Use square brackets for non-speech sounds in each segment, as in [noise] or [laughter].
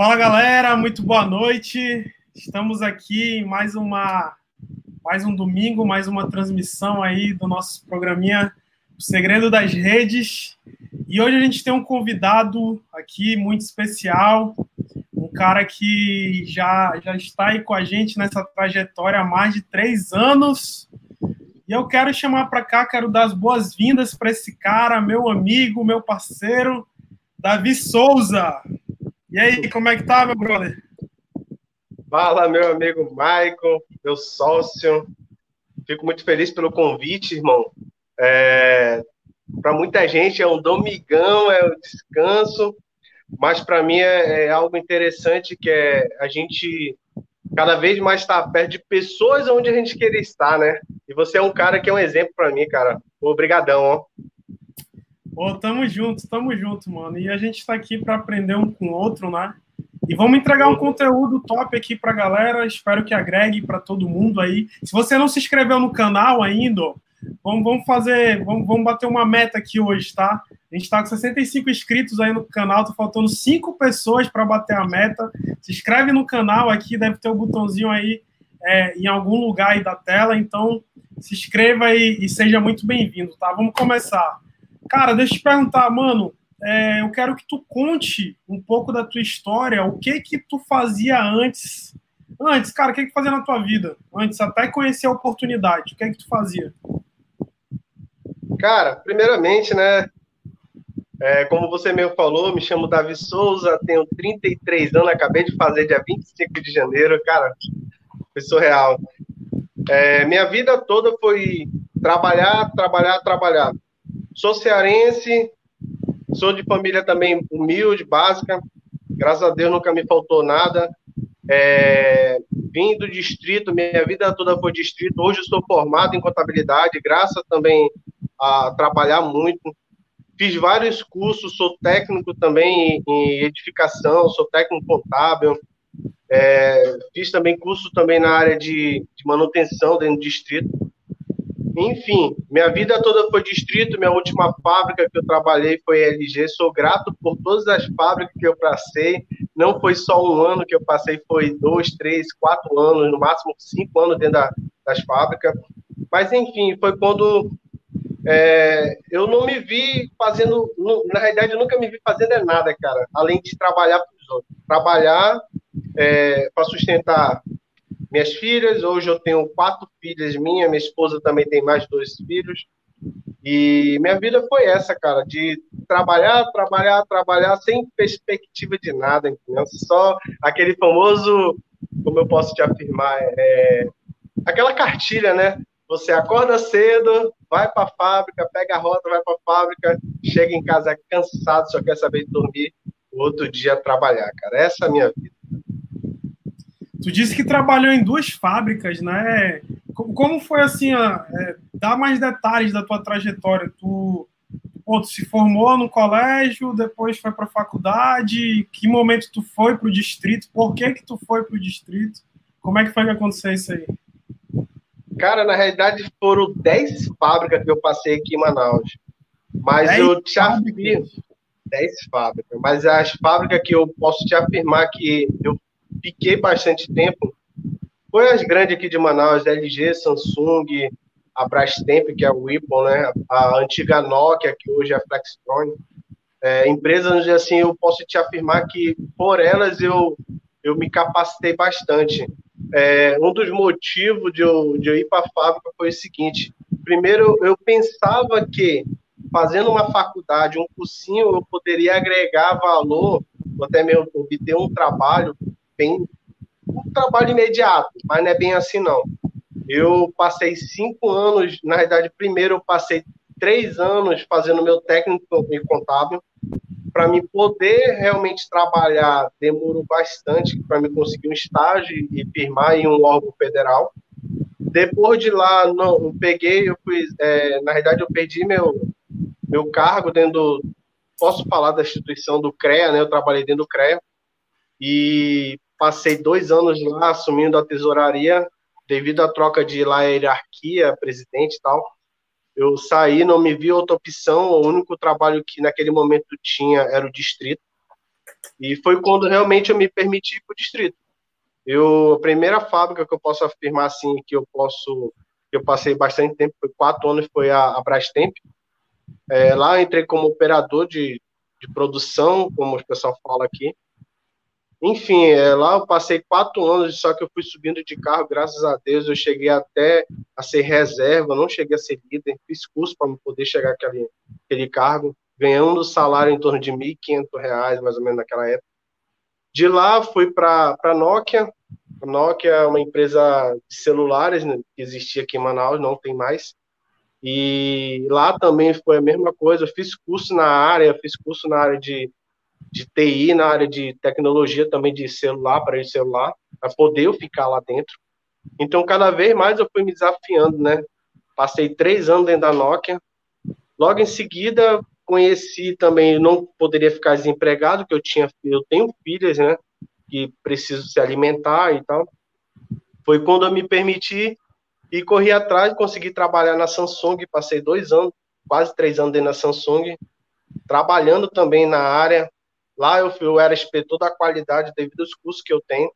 Fala galera, muito boa noite. Estamos aqui em mais uma mais um domingo, mais uma transmissão aí do nosso programinha O Segredo das Redes. E hoje a gente tem um convidado aqui muito especial, um cara que já, já está aí com a gente nessa trajetória há mais de três anos. E eu quero chamar para cá, quero dar as boas-vindas para esse cara, meu amigo, meu parceiro, Davi Souza. E aí, como é que tá, meu brother? Fala, meu amigo Michael, meu sócio. Fico muito feliz pelo convite, irmão. É, para muita gente é um domingão, é um descanso, mas para mim é, é, algo interessante que é a gente cada vez mais estar tá perto de pessoas onde a gente queria estar, né? E você é um cara que é um exemplo para mim, cara. Obrigadão, ó. Tamo junto, tamo junto, mano. E a gente tá aqui para aprender um com o outro, né? E vamos entregar um conteúdo top aqui pra galera. Espero que agregue para todo mundo aí. Se você não se inscreveu no canal ainda, vamos, vamos fazer, vamos, vamos bater uma meta aqui hoje, tá? A gente tá com 65 inscritos aí no canal, tá faltando 5 pessoas para bater a meta. Se inscreve no canal aqui, deve ter o um botãozinho aí é, em algum lugar aí da tela. Então, se inscreva e seja muito bem-vindo, tá? Vamos começar. Cara, deixa eu te perguntar, mano. É, eu quero que tu conte um pouco da tua história, o que que tu fazia antes. Antes, cara, o que que fazia na tua vida? Antes, até conhecer a oportunidade, o que que tu fazia? Cara, primeiramente, né, é, como você mesmo falou, me chamo Davi Souza, tenho 33 anos, acabei de fazer dia 25 de janeiro, cara, foi surreal. É, minha vida toda foi trabalhar, trabalhar, trabalhar. Sou cearense, sou de família também humilde, básica. Graças a Deus nunca me faltou nada. É, vim do distrito, minha vida toda foi distrito. Hoje estou formado em contabilidade, graças também a trabalhar muito. Fiz vários cursos, sou técnico também em edificação, sou técnico contábil. É, fiz também curso também na área de, de manutenção dentro do distrito. Enfim, minha vida toda foi distrito. Minha última fábrica que eu trabalhei foi LG. Sou grato por todas as fábricas que eu passei. Não foi só um ano que eu passei, foi dois, três, quatro anos, no máximo cinco anos dentro da, das fábricas. Mas, enfim, foi quando é, eu não me vi fazendo. Na realidade, eu nunca me vi fazendo nada, cara, além de trabalhar para os outros. Trabalhar é, para sustentar minhas filhas. Hoje eu tenho quatro filhas minhas, minha esposa também tem mais dois filhos. E minha vida foi essa, cara, de trabalhar, trabalhar, trabalhar sem perspectiva de nada, entendeu? Só aquele famoso, como eu posso te afirmar, é, aquela cartilha, né? Você acorda cedo, vai para a fábrica, pega a rota, vai para a fábrica, chega em casa cansado, só quer saber de dormir, outro dia trabalhar, cara. Essa é a minha vida. Tu disse que trabalhou em duas fábricas, né? Como foi assim? é, dá mais detalhes da tua trajetória. Tu, pô, tu se formou no colégio, depois foi para a faculdade. Que momento tu foi para o distrito? Por que que tu foi para o distrito? Como é que foi que aconteceu isso aí? Cara, na realidade foram 10 fábricas que eu passei aqui em Manaus. Mas eu te afirmo. 10 fábricas. Mas as fábricas que eu posso te afirmar que eu fiquei bastante tempo foi as grandes aqui de Manaus, LG, Samsung, a Brastemp, que é o Ripple, né? A antiga Nokia, que hoje é a Flextronic. É, empresas assim, eu posso te afirmar que por elas eu, eu me capacitei bastante. É, um dos motivos de eu, de eu ir para a fábrica foi o seguinte: primeiro, eu pensava que fazendo uma faculdade, um cursinho, eu poderia agregar valor, ou até mesmo obter um trabalho bem um trabalho imediato, mas não é bem assim não. Eu passei cinco anos, na verdade, primeiro eu passei três anos fazendo meu técnico e contábil. Para me poder realmente trabalhar, demorou bastante para me conseguir um estágio e firmar em um órgão federal. Depois de lá, não, eu peguei, eu fui, é, na verdade, eu perdi meu, meu cargo dentro do, posso falar da instituição do CREA, né? Eu trabalhei dentro do CREA e Passei dois anos lá assumindo a tesouraria, devido à troca de lá hierarquia, presidente e tal. Eu saí, não me vi outra opção. O único trabalho que naquele momento tinha era o distrito. E foi quando realmente eu me permiti para o distrito. Eu, a primeira fábrica que eu posso afirmar assim que eu posso, que eu passei bastante tempo, foi quatro anos, foi a, a Brastemp. É, lá entrei como operador de, de produção, como o pessoal fala aqui. Enfim, é, lá eu passei quatro anos, só que eu fui subindo de carro, graças a Deus, eu cheguei até a ser reserva, não cheguei a ser líder, fiz curso para poder chegar àquele, aquele cargo, ganhando salário em torno de R$ 1.500, mais ou menos naquela época. De lá fui para a Nokia, a Nokia é uma empresa de celulares né, que existia aqui em Manaus, não tem mais. E lá também foi a mesma coisa, eu fiz curso na área, fiz curso na área de de TI, na área de tecnologia também de celular, para de celular, para poder eu ficar lá dentro. Então, cada vez mais eu fui me desafiando, né? Passei três anos dentro da Nokia. Logo em seguida, conheci também, não poderia ficar desempregado, porque eu tinha, eu tenho filhas, né? Que preciso se alimentar e tal. Foi quando eu me permiti e corri atrás, consegui trabalhar na Samsung, passei dois anos, quase três anos dentro da Samsung, trabalhando também na área, Lá eu, eu era inspetor da qualidade devido aos cursos que eu tenho.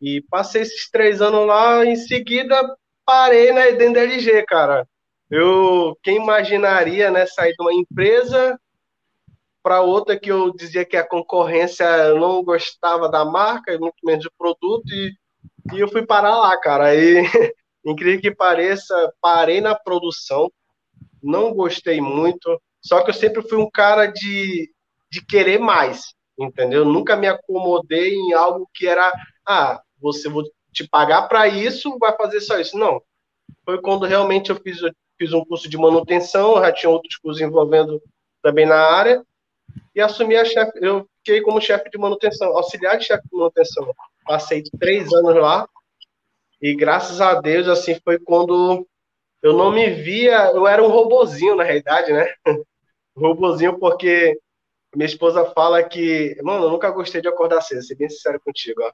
E passei esses três anos lá, em seguida parei né, dentro da LG, cara. Eu, quem imaginaria, né, sair de uma empresa para outra que eu dizia que a concorrência não gostava da marca, muito menos do produto, e, e eu fui parar lá, cara. E, [laughs] incrível que pareça, parei na produção, não gostei muito, só que eu sempre fui um cara de de querer mais, entendeu? Nunca me acomodei em algo que era, ah, você vou te pagar para isso, vai fazer só isso. Não. Foi quando realmente eu fiz, eu fiz um curso de manutenção, já tinha outros cursos envolvendo também na área, e assumi a chefe, eu fiquei como chefe de manutenção, auxiliar de chefe de manutenção. Passei três anos lá, e graças a Deus, assim, foi quando eu não me via, eu era um robozinho, na realidade, né? [laughs] robozinho, porque minha esposa fala que, mano, eu nunca gostei de acordar cedo, ser bem sincero contigo, ó.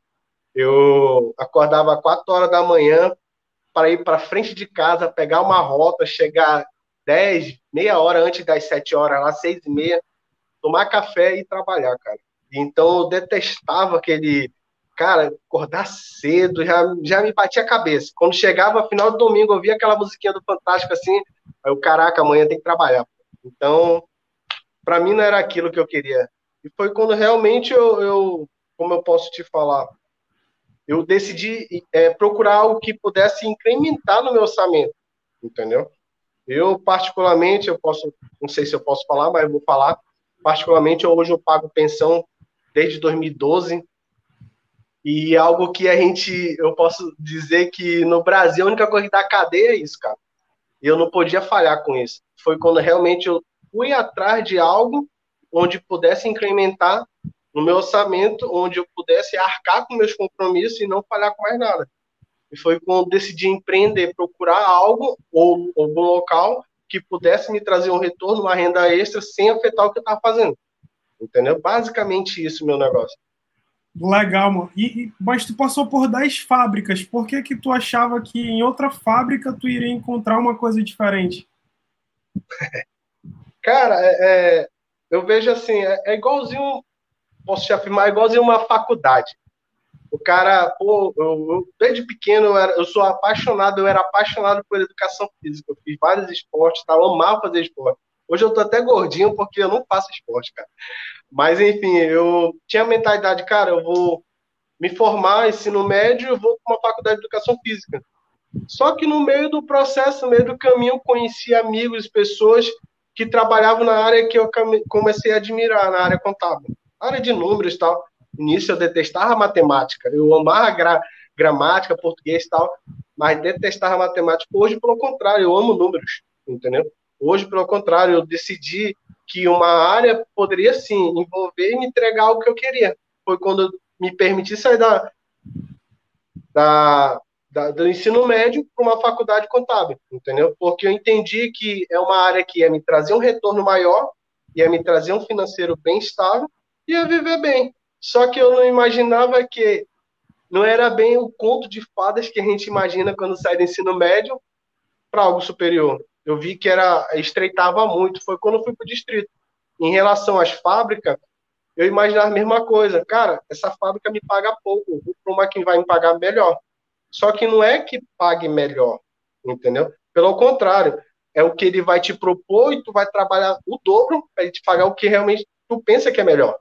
Eu acordava às 4 horas da manhã para ir para frente de casa, pegar uma rota, chegar 10, meia hora antes das 7 horas, lá 6 e meia, tomar café e trabalhar, cara. Então eu detestava aquele, cara, acordar cedo, já, já me batia a cabeça. Quando chegava final do domingo, eu via aquela musiquinha do Fantástico assim, aí eu, caraca, amanhã tem que trabalhar. Então, para mim não era aquilo que eu queria. E foi quando realmente eu, eu como eu posso te falar, eu decidi é, procurar algo que pudesse incrementar no meu orçamento, entendeu? Eu, particularmente, eu posso, não sei se eu posso falar, mas vou falar, particularmente, hoje eu pago pensão desde 2012, e algo que a gente, eu posso dizer que no Brasil a única coisa dá cadeia é isso, cara. Eu não podia falhar com isso. Foi quando realmente eu fui atrás de algo onde pudesse incrementar no meu orçamento, onde eu pudesse arcar com meus compromissos e não falhar com mais nada. E foi quando decidi empreender, procurar algo ou algum local que pudesse me trazer um retorno, uma renda extra, sem afetar o que eu estava fazendo. Entendeu? Basicamente isso, meu negócio. Legal, mano. E, mas tu passou por 10 fábricas. Por que que tu achava que em outra fábrica tu iria encontrar uma coisa diferente? [laughs] Cara, é, é, eu vejo assim, é, é, igualzinho, posso te afirmar, é igualzinho uma faculdade. O cara, pô, eu, eu, desde pequeno eu, era, eu, sou apaixonado, eu era apaixonado por educação física. Eu fiz vários esportes, tá? eu amava fazer esporte. Hoje eu tô até gordinho porque eu não faço esporte, cara. Mas enfim, eu tinha a mentalidade, cara, eu vou me formar, ensino médio, eu vou para uma faculdade de educação física. Só que no meio do processo, no meio do caminho, conheci amigos, pessoas que trabalhavam na área que eu comecei a admirar, na área contábil, área de números e tal. No início eu detestava matemática, eu amava gra gramática, português e tal, mas detestava matemática. Hoje, pelo contrário, eu amo números, entendeu? Hoje, pelo contrário, eu decidi que uma área poderia sim envolver e me entregar o que eu queria. Foi quando eu me permiti sair da, da, da, do ensino médio para uma faculdade contábil, entendeu? Porque eu entendi que é uma área que ia me trazer um retorno maior, ia me trazer um financeiro bem estável ia viver bem. Só que eu não imaginava que não era bem o conto de fadas que a gente imagina quando sai do ensino médio para algo superior. Eu vi que era estreitava muito. Foi quando eu fui para o distrito. Em relação às fábricas, eu imaginava a mesma coisa. Cara, essa fábrica me paga pouco, vou para uma que vai me pagar melhor. Só que não é que pague melhor, entendeu? Pelo contrário, é o que ele vai te propor e tu vai trabalhar o dobro para ele te pagar o que realmente tu pensa que é melhor.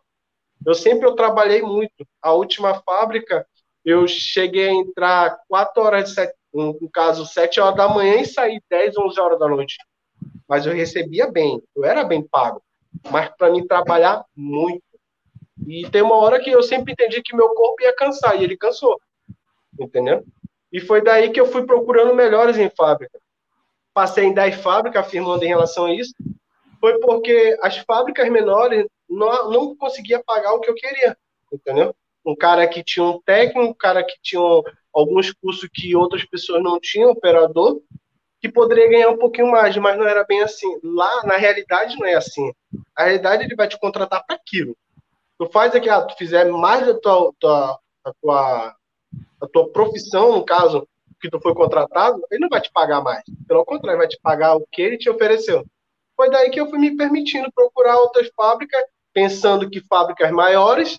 Eu sempre eu trabalhei muito. A última fábrica, eu cheguei a entrar 4 horas de no caso, 7 horas da manhã e sair 10, 11 horas da noite. Mas eu recebia bem, eu era bem pago. Mas para mim trabalhar muito. E tem uma hora que eu sempre entendi que meu corpo ia cansar, e ele cansou. Entendeu? E foi daí que eu fui procurando melhores em fábrica. Passei em 10 fábricas afirmando em relação a isso. Foi porque as fábricas menores não, não conseguia pagar o que eu queria. Entendeu? Um cara que tinha um técnico, um cara que tinha alguns cursos que outras pessoas não tinham, operador, que poderia ganhar um pouquinho mais, mas não era bem assim. Lá, na realidade, não é assim. A realidade, ele vai te contratar para aquilo. Tu faz aqui, ah, tu fizer mais da tua, tua, tua, a tua profissão, no caso, que tu foi contratado, ele não vai te pagar mais. Pelo contrário, vai te pagar o que ele te ofereceu. Foi daí que eu fui me permitindo procurar outras fábricas, pensando que fábricas maiores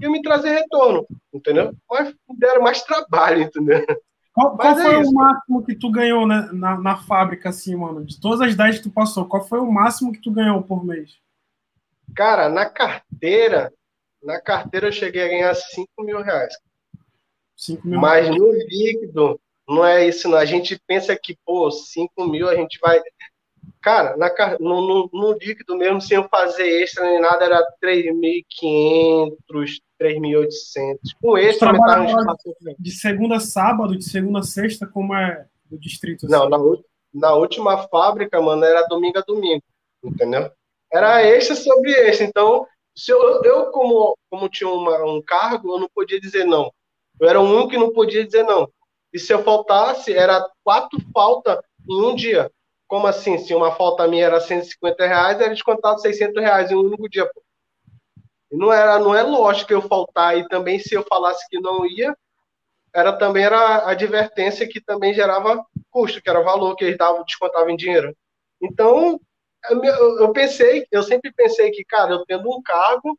iam me trazer retorno, entendeu? Mas deram mais trabalho, entendeu? Qual, qual é foi isso. o máximo que tu ganhou né, na, na fábrica, assim, mano? De todas as 10 que tu passou, qual foi o máximo que tu ganhou por mês? Cara, na carteira, na carteira eu cheguei a ganhar 5 mil reais. 5 mil Mas no líquido, não é isso, não. A gente pensa que, pô, 5 mil a gente vai. Cara, na, no, no, no líquido mesmo, sem eu fazer extra nem nada, era 3.500, 3.800. Com extra, aumentava De segunda a sábado, de segunda a sexta, como é do distrito? Assim? Não, na, na última fábrica, mano, era domingo a domingo, entendeu? Era extra sobre extra. Então, se eu, eu como, como tinha uma, um cargo, eu não podia dizer não. Eu era um que não podia dizer não. E se eu faltasse, era quatro faltas em um dia. Como assim? Se uma falta minha era 150 reais, era descontado 600 reais em um único dia. Pô. Não, era, não é lógico eu faltar. E também, se eu falasse que não ia, era também era advertência que também gerava custo, que era valor que eles davam, descontavam em dinheiro. Então, eu pensei, eu sempre pensei que, cara, eu tendo um cargo,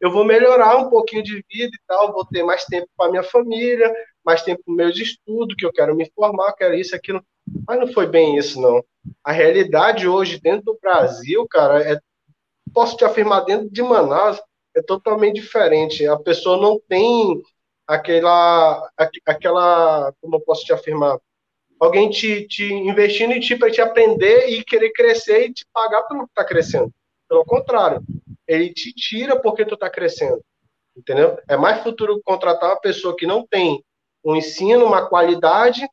eu vou melhorar um pouquinho de vida e tal, vou ter mais tempo para minha família, mais tempo para meus estudos, que eu quero me formar, quero isso, aquilo. Mas não foi bem isso, não. A realidade hoje, dentro do Brasil, cara, é, posso te afirmar, dentro de Manaus, é totalmente diferente. A pessoa não tem aquela, aquela, como eu posso te afirmar, alguém te, te investindo em ti para te aprender e querer crescer e te pagar pelo que está crescendo. Pelo contrário, ele te tira porque tu está crescendo. Entendeu? É mais futuro contratar uma pessoa que não tem um ensino, uma qualidade,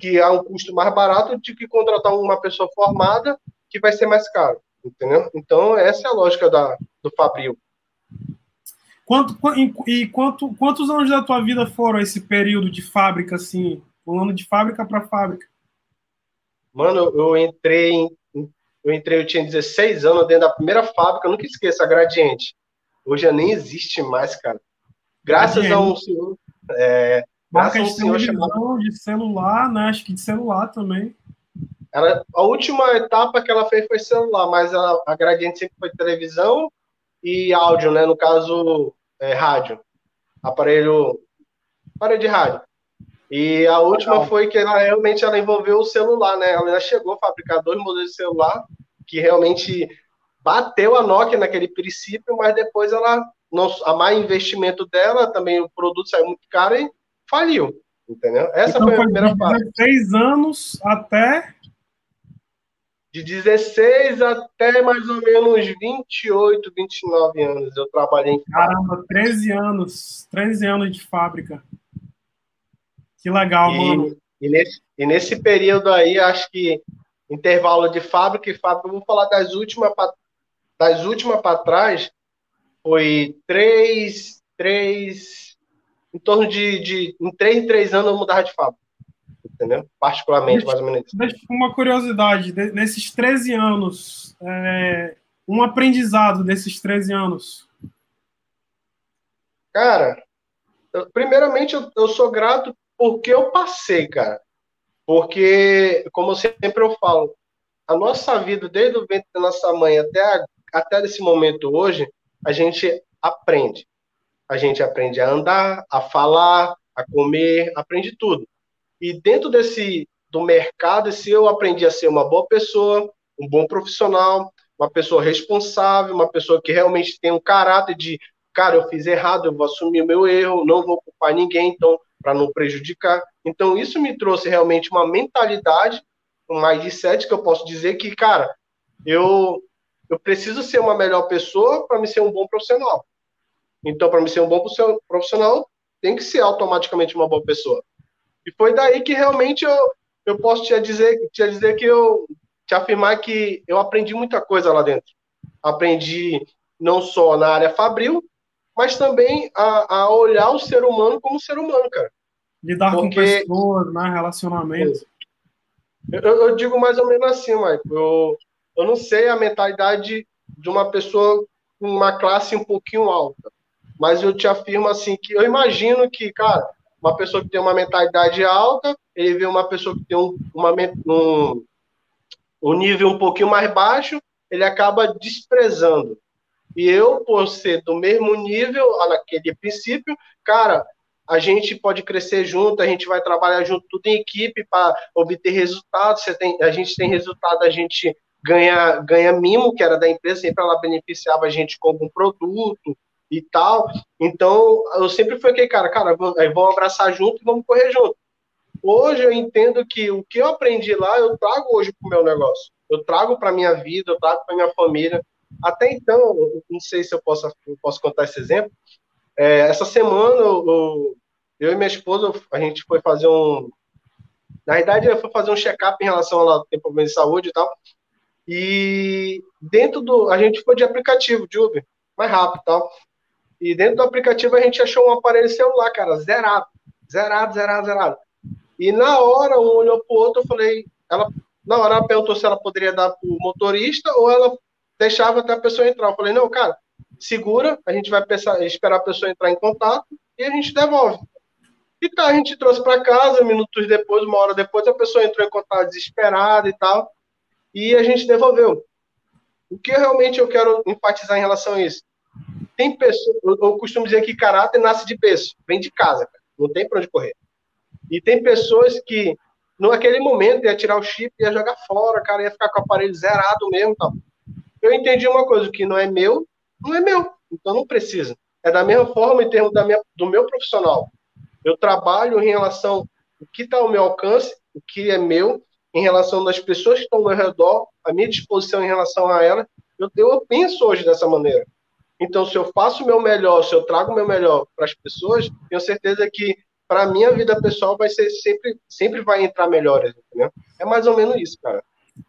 que há um custo mais barato, do que contratar uma pessoa formada que vai ser mais caro. Entendeu? Então, essa é a lógica da, do Fabril. Quanto, e quanto, quantos anos da tua vida foram esse período de fábrica, assim, pulando de fábrica para fábrica? Mano, eu entrei, eu entrei, eu tinha 16 anos dentro da primeira fábrica, eu nunca esqueço, a Gradiente. Hoje já nem existe mais, cara. Graças Gradiente. a um senhor. É, Marca de senhor chamado... de celular, né? Acho que de celular também. Ela, a última etapa que ela fez foi celular, mas a, a Gradiente sempre foi televisão e áudio, né? No caso, é, rádio. Aparelho, aparelho de rádio. E a última Legal. foi que ela realmente ela envolveu o celular, né? Ela chegou a fabricar dois modelos de celular que realmente bateu a Nokia naquele princípio, mas depois ela a mais investimento dela, também o produto saiu muito caro e faliu, entendeu? Essa então, foi a primeira fase. De 16 anos até de 16 até mais ou menos 28, 29 anos eu trabalhei em Caramba, 13 anos, 13 anos de fábrica. Que legal, e, mano. E nesse, e nesse período aí, acho que intervalo de fábrica e fábrica, eu vou falar das últimas das últimas para trás, foi três, três, em torno de, de em três em três anos eu mudava de fábrica, entendeu? Particularmente, mais ou menos. Deixa uma curiosidade, nesses 13 anos, é, um aprendizado desses 13 anos. Cara, eu, primeiramente eu, eu sou grato porque eu passei, cara. Porque, como sempre eu falo, a nossa vida, desde o ventre da nossa mãe até, a, até esse momento hoje, a gente aprende. A gente aprende a andar, a falar, a comer, aprende tudo. E dentro desse do mercado, se eu aprendi a ser uma boa pessoa, um bom profissional, uma pessoa responsável, uma pessoa que realmente tem um caráter de, cara, eu fiz errado, eu vou assumir meu erro, não vou culpar ninguém, então, para não prejudicar. Então, isso me trouxe realmente uma mentalidade, um mindset que eu posso dizer que, cara, eu eu preciso ser uma melhor pessoa para me ser um bom profissional. Então, para me ser um bom profissional, tem que ser automaticamente uma boa pessoa. E foi daí que realmente eu, eu posso te dizer, te dizer que eu te afirmar que eu aprendi muita coisa lá dentro. Aprendi não só na área fabril, mas também a, a olhar o ser humano como ser humano, cara. Lidar Porque, com pessoas, né? Relacionamento. Eu, eu, digo mais ou menos assim, Mike. Eu, eu não sei a mentalidade de uma pessoa com uma classe um pouquinho alta, mas eu te afirmo assim que eu imagino que, cara, uma pessoa que tem uma mentalidade alta, ele vê uma pessoa que tem um, uma, um, um nível um pouquinho mais baixo, ele acaba desprezando. E eu, por ser do mesmo nível, naquele princípio, cara, a gente pode crescer junto, a gente vai trabalhar junto, tudo em equipe para obter resultados. Tem, a gente tem resultado, a gente ganha, ganha mimo, que era da empresa, sempre ela beneficiava a gente com algum produto e tal. Então, eu sempre fui aquele cara, cara, vamos abraçar junto e vamos correr junto. Hoje eu entendo que o que eu aprendi lá, eu trago hoje para o meu negócio. Eu trago para minha vida, eu trago para minha família. Até então, não sei se eu posso, eu posso contar esse exemplo. É, essa semana, eu, eu, e minha esposa, a gente foi fazer um. Na verdade, eu fui fazer um check-up em relação ao tempo de saúde e tal. E dentro do. A gente foi de aplicativo, de Uber, mais rápido e tal. E dentro do aplicativo a gente achou um aparelho celular, cara, zerado. Zerado, zerado, zerado. E na hora, um olhou pro outro, eu falei. Ela, na hora ela perguntou se ela poderia dar pro motorista ou ela deixava até a pessoa entrar. Eu falei, não, cara, segura, a gente vai pensar, esperar a pessoa entrar em contato e a gente devolve. E tá, a gente trouxe para casa, minutos depois, uma hora depois, a pessoa entrou em contato desesperada e tal e a gente devolveu. O que realmente eu quero enfatizar em relação a isso? Tem pessoas, eu costumo dizer que caráter nasce de berço, vem de casa, cara. não tem para onde correr. E tem pessoas que, naquele momento, ia tirar o chip, ia jogar fora, cara, ia ficar com o aparelho zerado mesmo. Tal. Eu entendi uma coisa, o que não é meu, não é meu, então não precisa. É da mesma forma em termos da minha, do meu profissional. Eu trabalho em relação ao que está ao meu alcance, o que é meu, em relação das pessoas que estão ao meu redor, a minha disposição em relação a ela, eu, eu penso hoje dessa maneira. Então, se eu faço o meu melhor, se eu trago o meu melhor para as pessoas, tenho certeza que para a minha vida pessoal vai ser sempre, sempre vai entrar melhores, entendeu? É mais ou menos isso, cara.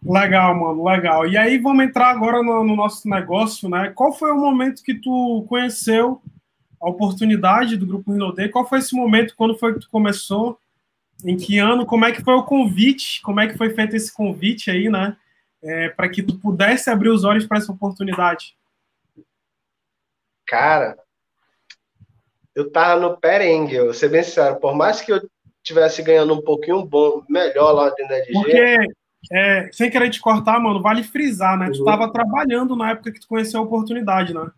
Legal, mano, legal. E aí vamos entrar agora no, no nosso negócio, né? Qual foi o momento que tu conheceu a oportunidade do Grupo Rinode? Qual foi esse momento, quando foi que tu começou? em que ano, como é que foi o convite, como é que foi feito esse convite aí, né? É, para que tu pudesse abrir os olhos para essa oportunidade? Cara, eu tava no perengue, eu vou ser bem sincero, por mais que eu tivesse ganhando um pouquinho bom, melhor lá dentro da DG. Porque, é, sem querer te cortar, mano, vale frisar, né? Uhum. Tu tava trabalhando na época que tu conheceu a oportunidade, né?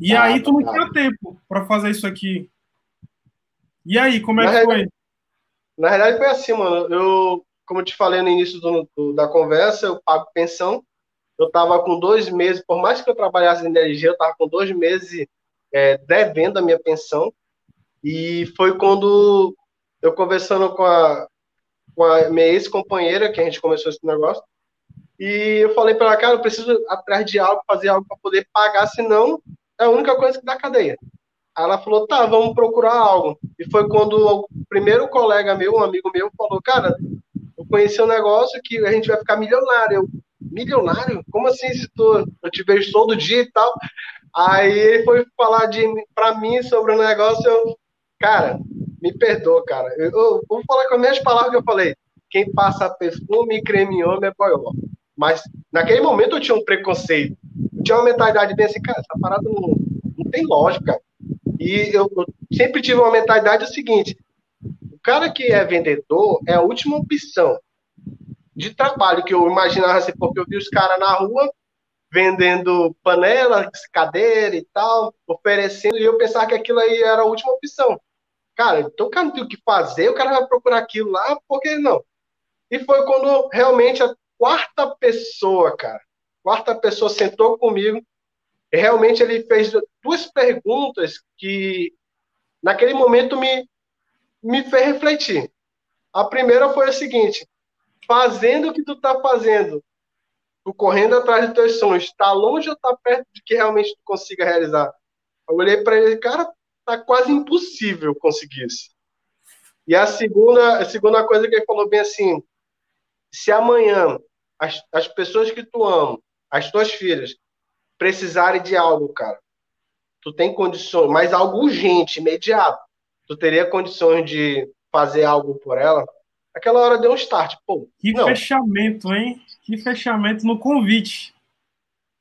E ah, aí tu não tá. tinha tempo para fazer isso aqui. E aí, como é que foi? Na verdade, foi assim, mano. Eu, como eu te falei no início do, do, da conversa, eu pago pensão. Eu tava com dois meses, por mais que eu trabalhasse em energia, eu tava com dois meses é, devendo a minha pensão. E foi quando eu conversando com a, com a minha ex-companheira, que a gente começou esse negócio, e eu falei para ela, cara, eu preciso atrás de algo, fazer algo para poder pagar, senão é a única coisa que dá cadeia. Aí ela falou, tá, vamos procurar algo. E foi quando o primeiro colega meu, um amigo meu, falou, cara, eu conheci um negócio que a gente vai ficar milionário. Eu, milionário? Como assim se tu, eu te vejo todo dia e tal? Aí ele foi falar de para mim sobre o negócio, eu, cara, me perdoa, cara. Eu, eu, vou falar com as minhas palavras que eu falei. Quem passa perfume e creme homem é boió. Mas naquele momento eu tinha um preconceito. Eu tinha uma mentalidade bem assim, cara, essa parada não, não tem lógica. E eu, eu sempre tive uma mentalidade o seguinte: o cara que é vendedor é a última opção de trabalho que eu imaginava assim, porque eu vi os caras na rua, vendendo panela, cadeira e tal, oferecendo, e eu pensava que aquilo aí era a última opção. Cara, então o cara não tem o que fazer, o cara vai procurar aquilo lá, por que não? E foi quando realmente a quarta pessoa, cara, quarta pessoa sentou comigo, e realmente ele fez duas perguntas que naquele momento me, me fez refletir. A primeira foi a seguinte: fazendo o que tu tá fazendo, tu correndo atrás dos teus sonhos, está longe ou está perto de que realmente tu consiga realizar? Eu olhei para ele, cara, tá quase impossível conseguir isso. E a segunda, a segunda coisa que ele falou bem assim, se amanhã as, as pessoas que tu ama, as tuas filhas, precisarem de algo, cara, tu tem condições, mas algo urgente, imediato, tu teria condições de fazer algo por ela? Aquela hora deu um start, pô. Que não. fechamento, hein? Que fechamento no convite.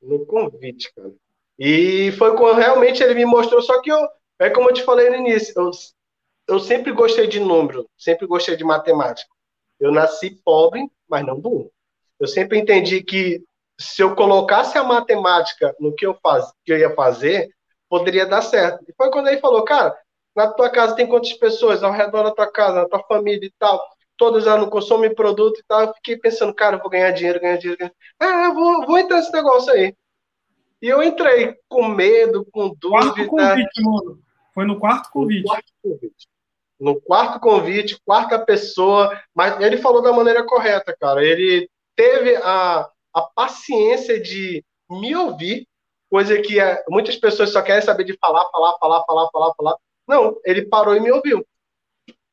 No convite, cara. E foi quando realmente ele me mostrou, só que eu, é como eu te falei no início, eu, eu sempre gostei de número, sempre gostei de matemática. Eu nasci pobre, mas não burro. Eu sempre entendi que se eu colocasse a matemática no que eu, faz, que eu ia fazer, poderia dar certo. E foi quando ele falou, cara, na tua casa tem quantas pessoas ao redor da tua casa, na tua família e tal todos lá no consumo e produto e tal. Eu fiquei pensando, cara, eu vou ganhar dinheiro, ganhar dinheiro. Ganhar... Ah, eu vou, vou entrar nesse negócio aí. E eu entrei com medo, com dúvida. Quarto convite, mano. Foi no quarto convite. No quarto convite. No quarto convite, quarta pessoa. Mas ele falou da maneira correta, cara. Ele teve a, a paciência de me ouvir, coisa que é, muitas pessoas só querem saber de falar, falar, falar, falar, falar, falar. Não, ele parou e me ouviu.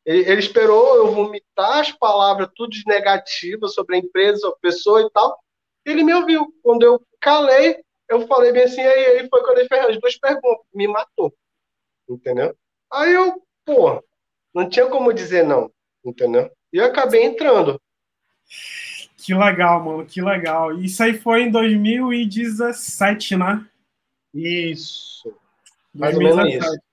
Ele, ele, esperou eu vomitar as palavras tudo de negativa sobre a empresa, a pessoa e tal. Ele me ouviu. Quando eu calei, eu falei bem assim, aí, aí foi quando ele fez as duas perguntas. Me matou. Entendeu? Aí eu, pô, não tinha como dizer não. Entendeu? E eu acabei entrando. Que legal, mano, que legal. Isso aí foi em 2017, né? Isso. Mais 2017. ou menos isso.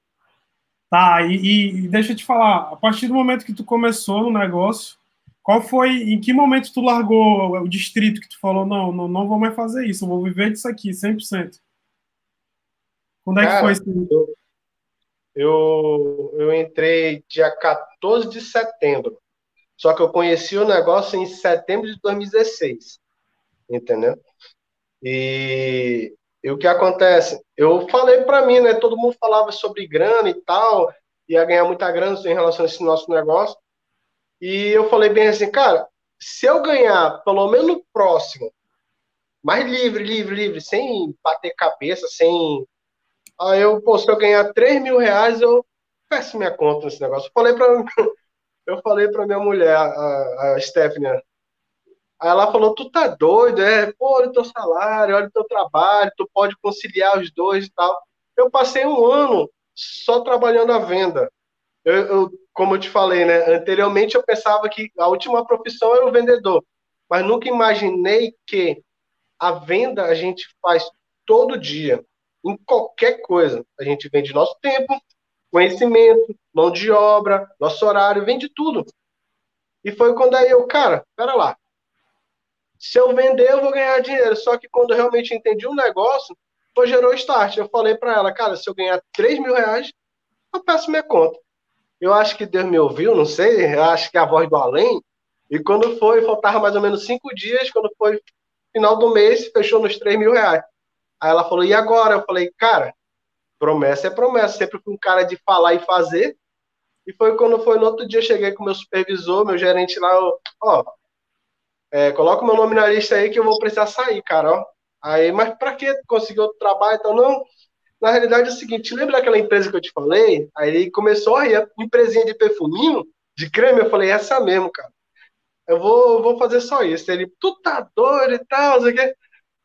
Tá, e, e, deixa eu te falar, a partir do momento que tu começou no negócio, qual foi, em que momento tu largou o distrito que tu falou, não, não, não vou mais fazer isso, eu vou viver disso aqui, 100%? Quando é Cara, que foi isso? Eu, eu entrei dia 14 de setembro, só que eu conheci o negócio em setembro de 2016, entendeu? E e o que acontece? Eu falei para mim, né? Todo mundo falava sobre grana e tal, ia ganhar muita grana em relação a esse nosso negócio. E eu falei bem assim, cara, se eu ganhar pelo menos próximo, mais livre, livre, livre, sem bater cabeça, sem. Aí eu, pô, se eu ganhar 3 mil reais, eu peço minha conta nesse negócio. Eu falei para [laughs] eu falei para minha mulher, a, a Stephanie, Aí ela falou, tu tá doido, é, pô, olha o teu salário, olha o teu trabalho, tu pode conciliar os dois e tal. Eu passei um ano só trabalhando a venda. Eu, eu, como eu te falei, né, anteriormente eu pensava que a última profissão era o vendedor, mas nunca imaginei que a venda a gente faz todo dia, em qualquer coisa. A gente vende nosso tempo, conhecimento, mão de obra, nosso horário, vende tudo. E foi quando aí eu, cara, pera lá, se eu vender, eu vou ganhar dinheiro. Só que quando eu realmente entendi um negócio, foi gerou start. Eu falei para ela, cara, se eu ganhar 3 mil reais, eu peço minha conta. Eu acho que Deus me ouviu, não sei, eu acho que é a voz do além. E quando foi, faltava mais ou menos cinco dias, quando foi final do mês, fechou nos 3 mil reais. Aí ela falou, e agora? Eu falei, cara, promessa é promessa. Sempre um cara de falar e fazer. E foi quando foi no outro dia, eu cheguei com meu supervisor, meu gerente lá, ó, é, coloca o meu nome na lista aí que eu vou precisar sair, cara, ó. Aí, mas pra que conseguir outro trabalho? Então, não. Na realidade é o seguinte, lembra daquela empresa que eu te falei? Aí ele começou a rir, empresinha de perfuminho, de creme, eu falei, essa mesmo, cara. Eu vou, vou fazer só isso. Ele, tu tá doido e tal, sei que.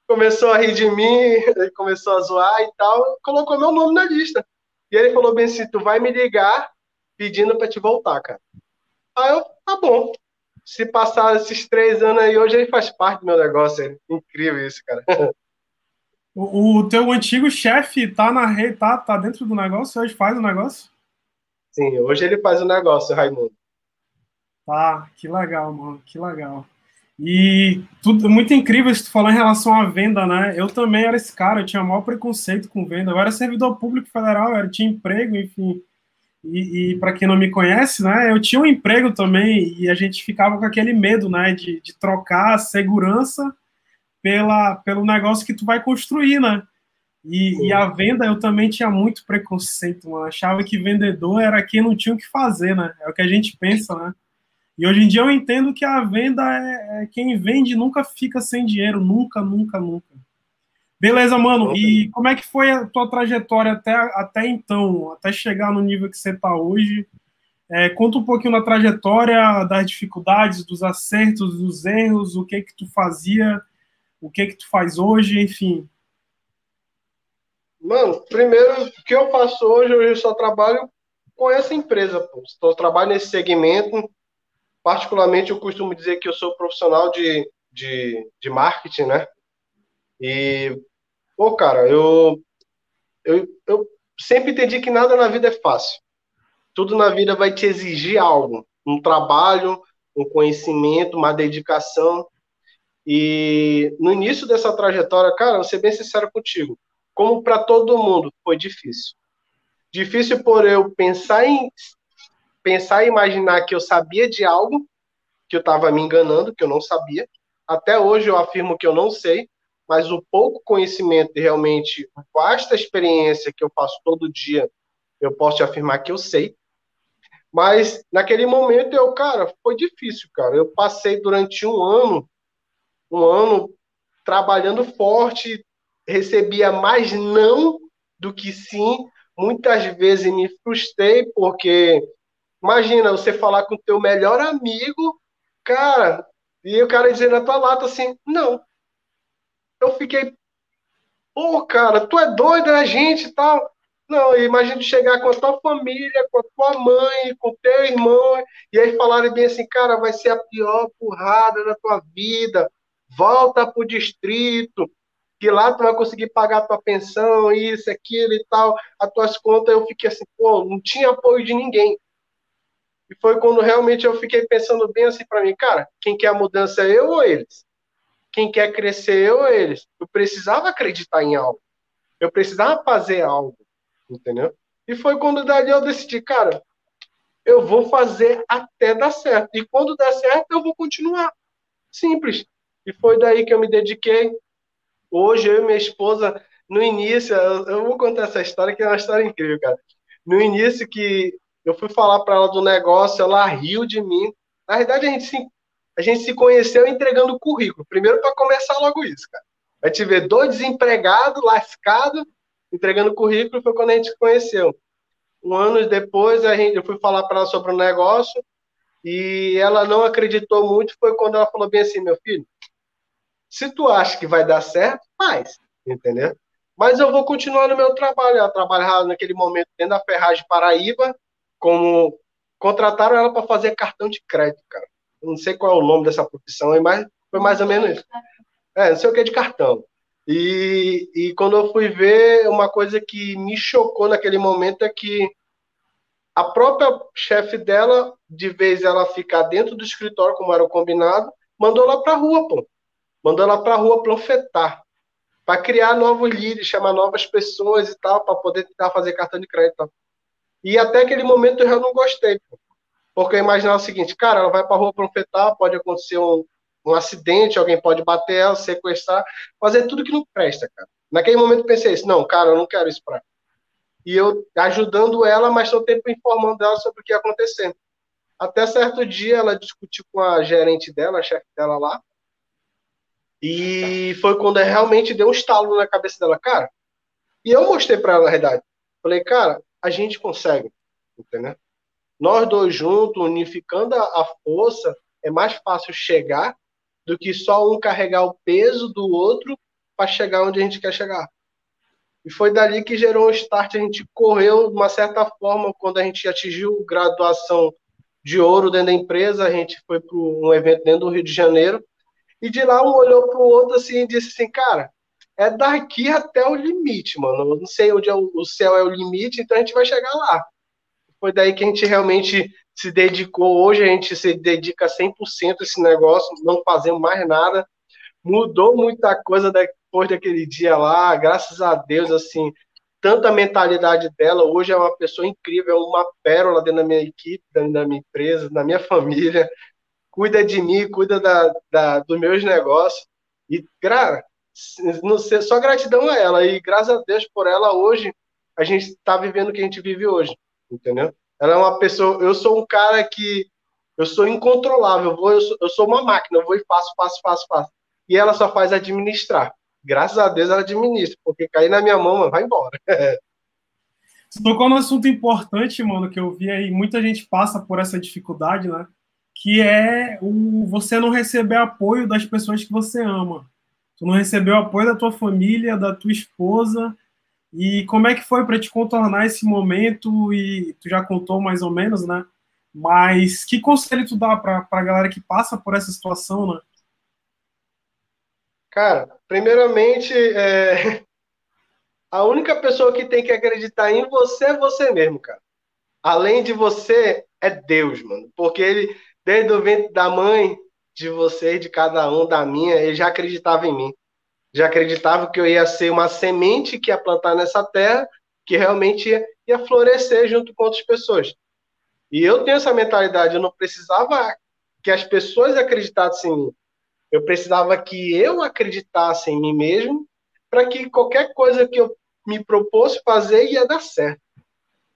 Começou a rir de mim, [laughs] começou a zoar e tal, colocou meu nome na lista. E ele falou bem assim, tu vai me ligar pedindo pra te voltar, cara. Aí eu, tá bom se passar esses três anos aí, hoje ele faz parte do meu negócio. É incrível isso, cara. [laughs] O, o teu antigo chefe tá na rede, tá, tá dentro do negócio? Hoje faz o negócio? Sim, hoje ele faz o negócio, Raimundo. Tá, que legal, mano, que legal. E tudo muito incrível isso que tu falou em relação à venda, né? Eu também era esse cara, eu tinha maior preconceito com venda. Eu era servidor público federal, eu tinha emprego, enfim. E, e para quem não me conhece, né, eu tinha um emprego também e a gente ficava com aquele medo, né, de, de trocar a segurança pela, pelo negócio que tu vai construir, né? E, e, a venda eu também tinha muito preconceito, mano. Achava que vendedor era quem não tinha o que fazer, né? É o que a gente pensa, né? E hoje em dia eu entendo que a venda é, é quem vende nunca fica sem dinheiro, nunca, nunca, nunca. Beleza, mano. E como é que foi a tua trajetória até, até então, até chegar no nível que você está hoje? É, conta um pouquinho da trajetória, das dificuldades, dos acertos, dos erros, o que que tu fazia, o que que tu faz hoje, enfim. Mano, primeiro, o que eu faço hoje, eu só trabalho com essa empresa, pô. Estou trabalho nesse segmento. Particularmente, eu costumo dizer que eu sou profissional de, de, de marketing, né? E Pô, cara, eu, eu, eu sempre entendi que nada na vida é fácil. Tudo na vida vai te exigir algo, um trabalho, um conhecimento, uma dedicação. E no início dessa trajetória, cara, vou ser bem sincero contigo, como para todo mundo, foi difícil. Difícil por eu pensar em pensar e imaginar que eu sabia de algo que eu estava me enganando, que eu não sabia. Até hoje eu afirmo que eu não sei mas o pouco conhecimento e realmente vasta experiência que eu faço todo dia, eu posso te afirmar que eu sei. Mas naquele momento eu, cara, foi difícil, cara. Eu passei durante um ano, um ano trabalhando forte, recebia mais não do que sim. Muitas vezes me frustrei porque imagina você falar com o teu melhor amigo, cara, e o cara dizer na tua lata assim, não, eu fiquei, pô, cara, tu é doido, é gente e tal. Não, imagina chegar com a tua família, com a tua mãe, com o teu irmão, e aí falarem bem assim, cara, vai ser a pior porrada da tua vida, volta pro distrito, que lá tu vai conseguir pagar a tua pensão, isso, aquilo e tal, as tuas contas, eu fiquei assim, pô, não tinha apoio de ninguém. E foi quando realmente eu fiquei pensando bem assim para mim, cara, quem quer a mudança é eu ou eles? quem quer crescer eu ou eles. Eu precisava acreditar em algo. Eu precisava fazer algo, entendeu? E foi quando dali eu decidi, cara, eu vou fazer até dar certo. E quando der certo, eu vou continuar. Simples. E foi daí que eu me dediquei. Hoje, eu e minha esposa, no início, eu vou contar essa história, que é uma história incrível, cara. No início que eu fui falar para ela do negócio, ela riu de mim. Na verdade, a gente se a gente se conheceu entregando currículo. Primeiro para começar logo isso, cara. Vai te ver dois desempregados, lascado, entregando currículo, foi quando a gente se conheceu. Um ano depois, a gente, eu fui falar para ela sobre o negócio e ela não acreditou muito. Foi quando ela falou bem assim: meu filho, se tu acha que vai dar certo, faz, entendeu? Mas eu vou continuar no meu trabalho. Ela trabalhava naquele momento dentro da Ferragem Paraíba, como contrataram ela para fazer cartão de crédito, cara não sei qual é o nome dessa profissão, mas foi mais ou menos isso. É, não sei o que de cartão. E, e quando eu fui ver, uma coisa que me chocou naquele momento é que a própria chefe dela, de vez ela ficar dentro do escritório, como era o combinado, mandou ela para rua, pô. Mandou ela para rua profetar, para criar novos líderes, chamar novas pessoas e tal, para poder tentar fazer cartão de crédito. E até aquele momento eu já não gostei. Porque eu imaginava o seguinte, cara, ela vai para rua profetar, pode acontecer um, um acidente, alguém pode bater ela, sequestrar, fazer tudo que não presta, cara. Naquele momento eu pensei isso, não, cara, eu não quero isso para E eu ajudando ela, mas todo tempo informando ela sobre o que ia acontecer. Até certo dia ela discutiu com a gerente dela, a chefe dela lá, e foi quando realmente deu um estalo na cabeça dela, cara. E eu mostrei para ela a verdade. Falei, cara, a gente consegue, entendeu? Nós dois juntos, unificando a força, é mais fácil chegar do que só um carregar o peso do outro para chegar onde a gente quer chegar. E foi dali que gerou um start, a gente correu de uma certa forma, quando a gente atingiu graduação de ouro dentro da empresa, a gente foi para um evento dentro do Rio de Janeiro, e de lá um olhou para o outro assim e disse assim, cara, é daqui até o limite, mano. Eu não sei onde é o, céu é o limite, então a gente vai chegar lá foi daí que a gente realmente se dedicou, hoje a gente se dedica 100% a esse negócio, não fazemos mais nada. Mudou muita coisa depois daquele dia lá, graças a Deus, assim, tanta mentalidade dela. Hoje é uma pessoa incrível, é uma pérola dentro da minha equipe, dentro da minha empresa, da minha [laughs] família. Cuida de mim, cuida da, da, dos meus negócios. E, cara, não sei, só gratidão a ela. E graças a Deus por ela, hoje, a gente está vivendo o que a gente vive hoje, entendeu? Ela é uma pessoa. Eu sou um cara que. Eu sou incontrolável. Eu, vou, eu, sou, eu sou uma máquina. Eu vou e faço, faço, faço, faço. E ela só faz administrar. Graças a Deus ela administra, porque cair na minha mão, vai embora. [laughs] Você tocou num assunto importante, mano, que eu vi aí. Muita gente passa por essa dificuldade, né? Que é o você não receber apoio das pessoas que você ama. Tu não recebeu apoio da tua família, da tua esposa, e como é que foi para te contornar esse momento? E tu já contou mais ou menos, né? Mas que conselho tu dá para a galera que passa por essa situação, né? Cara, primeiramente, é... [laughs] a única pessoa que tem que acreditar em você é você mesmo, cara. Além de você, é Deus, mano. Porque ele, desde o ventre da mãe, de você, de cada um, da minha, ele já acreditava em mim já acreditava que eu ia ser uma semente que ia plantar nessa terra, que realmente ia, ia florescer junto com outras pessoas. E eu tenho essa mentalidade, eu não precisava que as pessoas acreditassem em mim. Eu precisava que eu acreditasse em mim mesmo, para que qualquer coisa que eu me propôs fazer ia dar certo.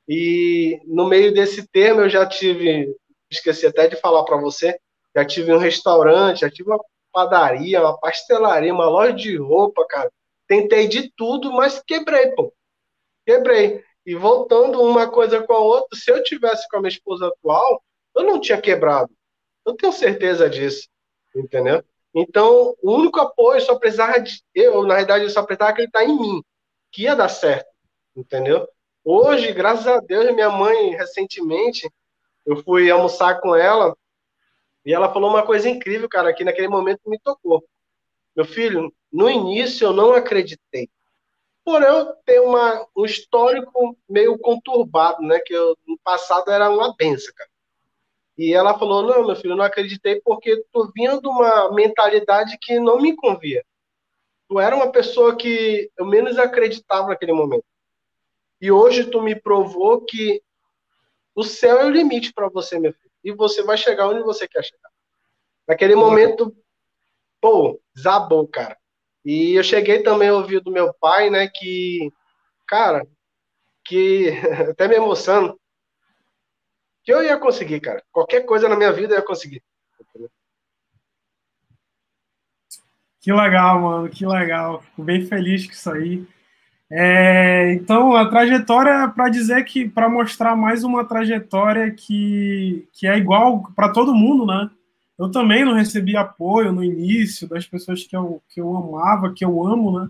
E no meio desse termo eu já tive, esqueci até de falar para você, já tive um restaurante, já tive uma padaria, uma pastelaria, uma loja de roupa, cara. Tentei de tudo, mas quebrei, pô. Quebrei. E voltando uma coisa com a outra, se eu tivesse com a minha esposa atual, eu não tinha quebrado. Eu tenho certeza disso. Entendeu? Então, o único apoio só precisava de. Eu, na verdade, eu só precisava acreditar em mim, que ia dar certo. Entendeu? Hoje, graças a Deus, minha mãe, recentemente, eu fui almoçar com ela e ela falou uma coisa incrível, cara, que naquele momento me tocou. Meu filho, no início eu não acreditei. Por eu ter uma, um histórico meio conturbado, né? Que eu, no passado era uma benção, cara. E ela falou: Não, meu filho, eu não acreditei porque tu vinha de uma mentalidade que não me convia. Tu era uma pessoa que eu menos acreditava naquele momento. E hoje tu me provou que o céu é o limite para você, meu filho e você vai chegar onde você quer chegar. Naquele momento, pô, zabou, cara. E eu cheguei também a ouvir do meu pai, né, que, cara, que [laughs] até me emocionando, que eu ia conseguir, cara. Qualquer coisa na minha vida eu ia conseguir. Que legal, mano, que legal. Fico bem feliz com isso aí. É, então, a trajetória é para dizer que, para mostrar mais uma trajetória que, que é igual para todo mundo, né? Eu também não recebi apoio no início das pessoas que eu, que eu amava, que eu amo, né?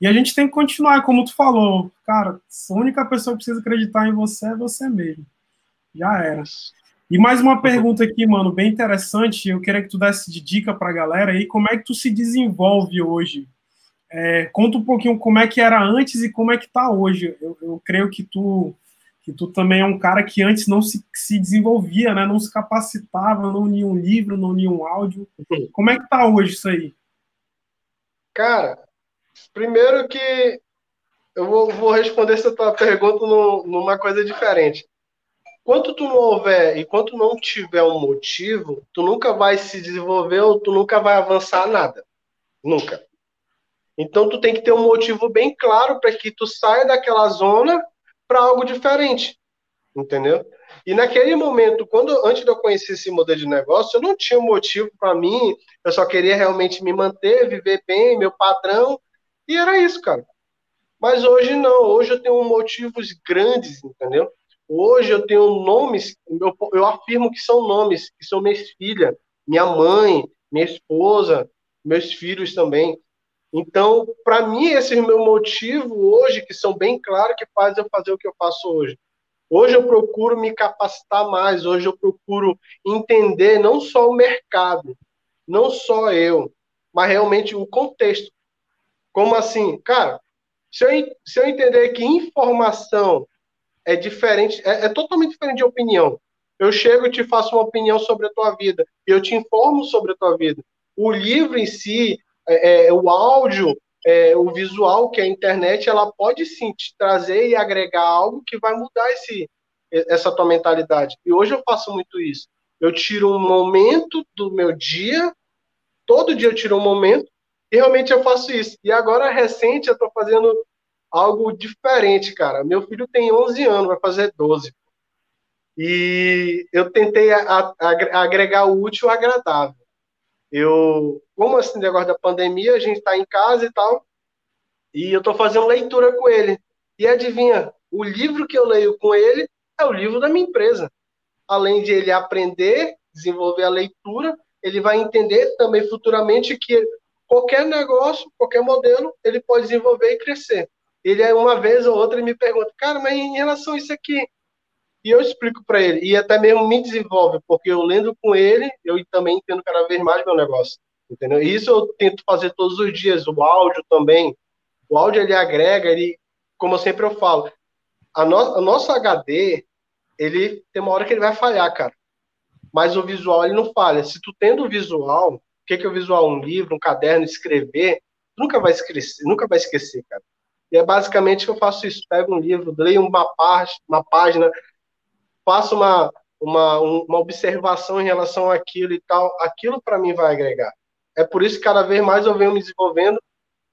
E a gente tem que continuar, como tu falou, cara, a única pessoa que precisa acreditar em você é você mesmo. Já era. E mais uma pergunta aqui, mano, bem interessante. Eu queria que tu desse de dica para a galera aí, como é que tu se desenvolve hoje? É, conta um pouquinho como é que era antes e como é que está hoje. Eu, eu, creio que tu que tu também é um cara que antes não se, se desenvolvia, né? Não se capacitava, não lia um livro, não lia um áudio. Como é que tá hoje isso aí? Cara, primeiro que eu vou, vou responder essa tua pergunta no, numa coisa diferente. Quanto tu não houver e quanto não tiver um motivo, tu nunca vai se desenvolver ou tu nunca vai avançar nada. Nunca. Então tu tem que ter um motivo bem claro para que tu saia daquela zona para algo diferente, entendeu? E naquele momento, quando antes de eu conhecer esse modelo de negócio, eu não tinha um motivo para mim, eu só queria realmente me manter, viver bem, meu padrão, e era isso, cara. Mas hoje não, hoje eu tenho motivos grandes, entendeu? Hoje eu tenho nomes, eu, eu afirmo que são nomes, que são minhas filhas, minha mãe, minha esposa, meus filhos também. Então, para mim, esse é o meu motivo hoje, que são bem claros, que faz eu fazer o que eu faço hoje. Hoje eu procuro me capacitar mais, hoje eu procuro entender não só o mercado, não só eu, mas realmente o contexto. Como assim? Cara, se eu, se eu entender que informação é diferente, é, é totalmente diferente de opinião. Eu chego e te faço uma opinião sobre a tua vida, eu te informo sobre a tua vida. O livro em si, é, é, o áudio, é, o visual, que é a internet, ela pode sim te trazer e agregar algo que vai mudar esse, essa tua mentalidade. E hoje eu faço muito isso. Eu tiro um momento do meu dia, todo dia eu tiro um momento, e realmente eu faço isso. E agora, recente, eu estou fazendo algo diferente, cara. Meu filho tem 11 anos, vai fazer 12. E eu tentei agregar o útil ao agradável. Eu, como esse negócio da pandemia, a gente está em casa e tal, e eu estou fazendo leitura com ele. E adivinha, o livro que eu leio com ele é o livro da minha empresa. Além de ele aprender, desenvolver a leitura, ele vai entender também futuramente que qualquer negócio, qualquer modelo, ele pode desenvolver e crescer. Ele, uma vez ou outra, me pergunta, cara, mas em relação a isso aqui, e eu explico para ele, e até mesmo me desenvolve, porque eu lendo com ele, eu também entendo cada vez mais meu negócio, entendeu? Isso eu tento fazer todos os dias, o áudio também, o áudio ele agrega, ele, como sempre eu falo, a no, o nosso HD, ele tem uma hora que ele vai falhar, cara, mas o visual ele não falha. Se tu tendo o visual, o que, que é o visual? Um livro, um caderno, escrever, nunca vai esquecer, nunca vai esquecer, cara. E é basicamente que eu faço isso, pego um livro, leio uma, parte, uma página, faço uma, uma, uma observação em relação àquilo e tal, aquilo para mim vai agregar. É por isso que cada vez mais eu venho me desenvolvendo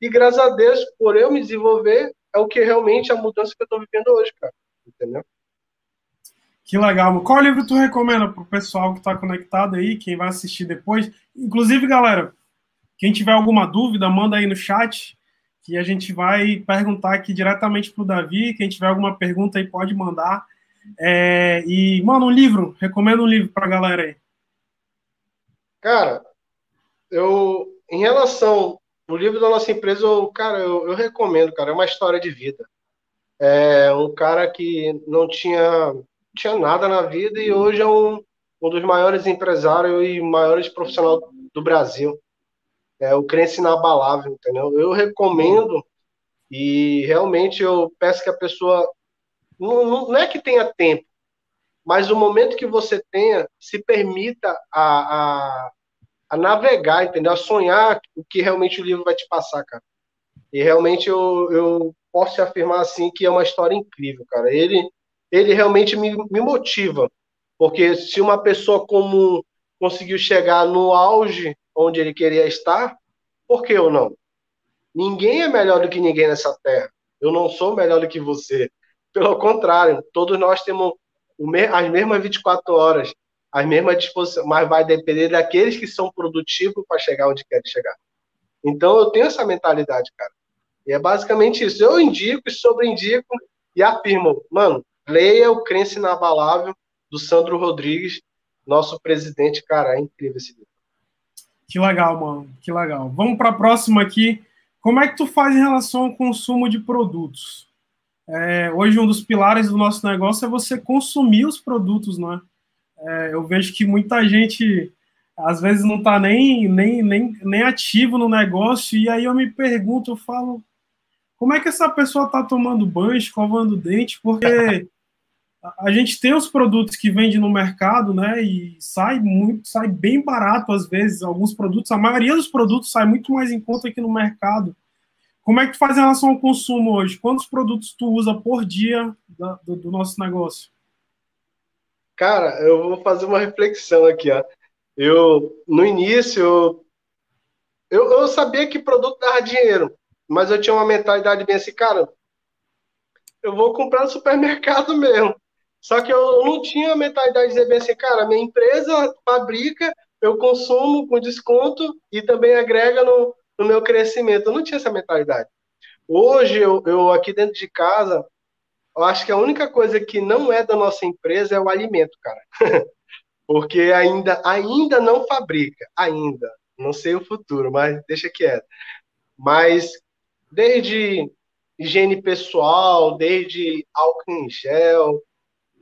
e graças a Deus, por eu me desenvolver, é o que realmente é a mudança que eu estou vivendo hoje, cara. Entendeu? Que legal. Qual livro tu recomenda para o pessoal que está conectado aí, quem vai assistir depois? Inclusive, galera, quem tiver alguma dúvida, manda aí no chat, que a gente vai perguntar aqui diretamente para o Davi. Quem tiver alguma pergunta aí, pode mandar. É, e, mano, um livro, recomendo um livro pra galera aí. Cara, eu, em relação ao livro da nossa empresa, eu, cara, eu, eu recomendo, cara, é uma história de vida. É um cara que não tinha, tinha nada na vida e hoje é um, um dos maiores empresários e maiores profissionais do Brasil. É o Crença Inabalável, entendeu? Eu recomendo e realmente eu peço que a pessoa não, não, é que tenha tempo, mas o momento que você tenha, se permita a, a, a, navegar, entendeu? A sonhar o que realmente o livro vai te passar, cara. E realmente eu, eu posso afirmar assim que é uma história incrível, cara. Ele, ele realmente me, me motiva, porque se uma pessoa comum conseguiu chegar no auge onde ele queria estar, por que eu não? Ninguém é melhor do que ninguém nessa terra. Eu não sou melhor do que você. Pelo contrário, todos nós temos as mesmas 24 horas, as mesmas disposições, mas vai depender daqueles que são produtivos para chegar onde querem chegar. Então eu tenho essa mentalidade, cara. E é basicamente isso. Eu indico sobreindico e afirmo, mano, leia o Crença Inabalável do Sandro Rodrigues, nosso presidente, cara, é incrível esse livro. Que legal, mano, que legal. Vamos para a próxima aqui. Como é que tu faz em relação ao consumo de produtos? É, hoje um dos pilares do nosso negócio é você consumir os produtos, né? É, eu vejo que muita gente às vezes não está nem, nem, nem, nem ativo no negócio, e aí eu me pergunto, eu falo, como é que essa pessoa está tomando banho, escovando dente? Porque a gente tem os produtos que vende no mercado, né? E sai muito, sai bem barato às vezes. Alguns produtos, a maioria dos produtos sai muito mais em conta aqui no mercado. Como é que tu faz em relação ao consumo hoje? Quantos produtos tu usa por dia da, do, do, nosso negócio? Cara, eu vou fazer uma reflexão aqui, ó. Eu, no início, eu, eu sabia que produto dava dinheiro, mas eu tinha uma mentalidade bem assim, cara, eu vou comprar no supermercado [laughs] mesmo. Só que eu não tinha a mentalidade de dizer bem assim, cara, minha empresa fabrica, eu consumo com desconto e também agrega no, no meu crescimento. Eu não tinha essa mentalidade. Hoje, eu, eu aqui dentro de casa, eu acho que a única coisa que não é da nossa empresa é o alimento, cara. [laughs] Porque ainda, ainda não fabrica, ainda. Não sei o futuro, mas deixa quieto. Mas desde higiene pessoal, desde álcool em gel,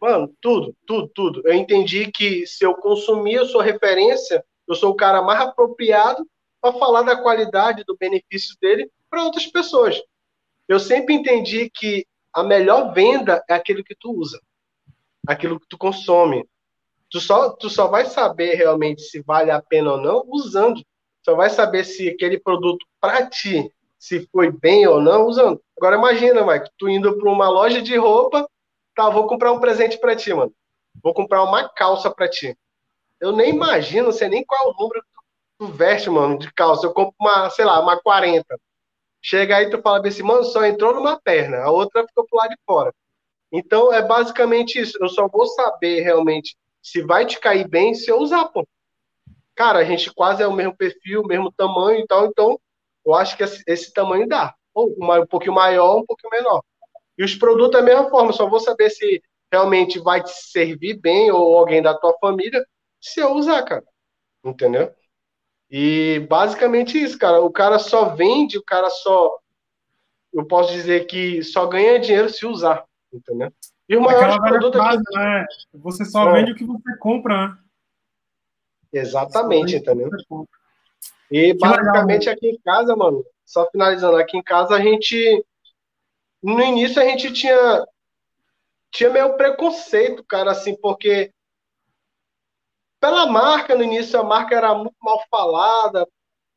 mano, tudo, tudo, tudo. Eu entendi que se eu consumir, eu sou referência, eu sou o cara mais apropriado para falar da qualidade, do benefício dele para outras pessoas. Eu sempre entendi que a melhor venda é aquilo que tu usa, aquilo que tu consome. Tu só, tu só vai saber realmente se vale a pena ou não usando. Só vai saber se aquele produto para ti, se foi bem ou não usando. Agora imagina, Mike, tu indo para uma loja de roupa, tá, vou comprar um presente para ti, mano. Vou comprar uma calça para ti. Eu nem imagino, não sei nem qual é o número que tu veste, mano, de calça. Eu compro uma, sei lá, uma 40. Chega aí tu fala assim, mano, só entrou numa perna, a outra ficou pro lado de fora. Então é basicamente isso. Eu só vou saber realmente se vai te cair bem se eu usar, pô. Cara, a gente quase é o mesmo perfil, o mesmo tamanho e tal, então eu acho que esse, esse tamanho dá. Ou um pouquinho maior, um pouquinho menor. E os produtos é a mesma forma, só vou saber se realmente vai te servir bem ou alguém da tua família se eu usar, cara. Entendeu? E basicamente isso, cara. O cara só vende, o cara só. Eu posso dizer que só ganha dinheiro se usar, entendeu? E o maior produto frase, aqui... né? Você só é. vende o que você compra, né? Exatamente, entendeu? E basicamente legal, aqui em casa, mano, só finalizando, aqui em casa a gente. No início a gente tinha. Tinha meio preconceito, cara, assim, porque pela marca, no início a marca era muito mal falada,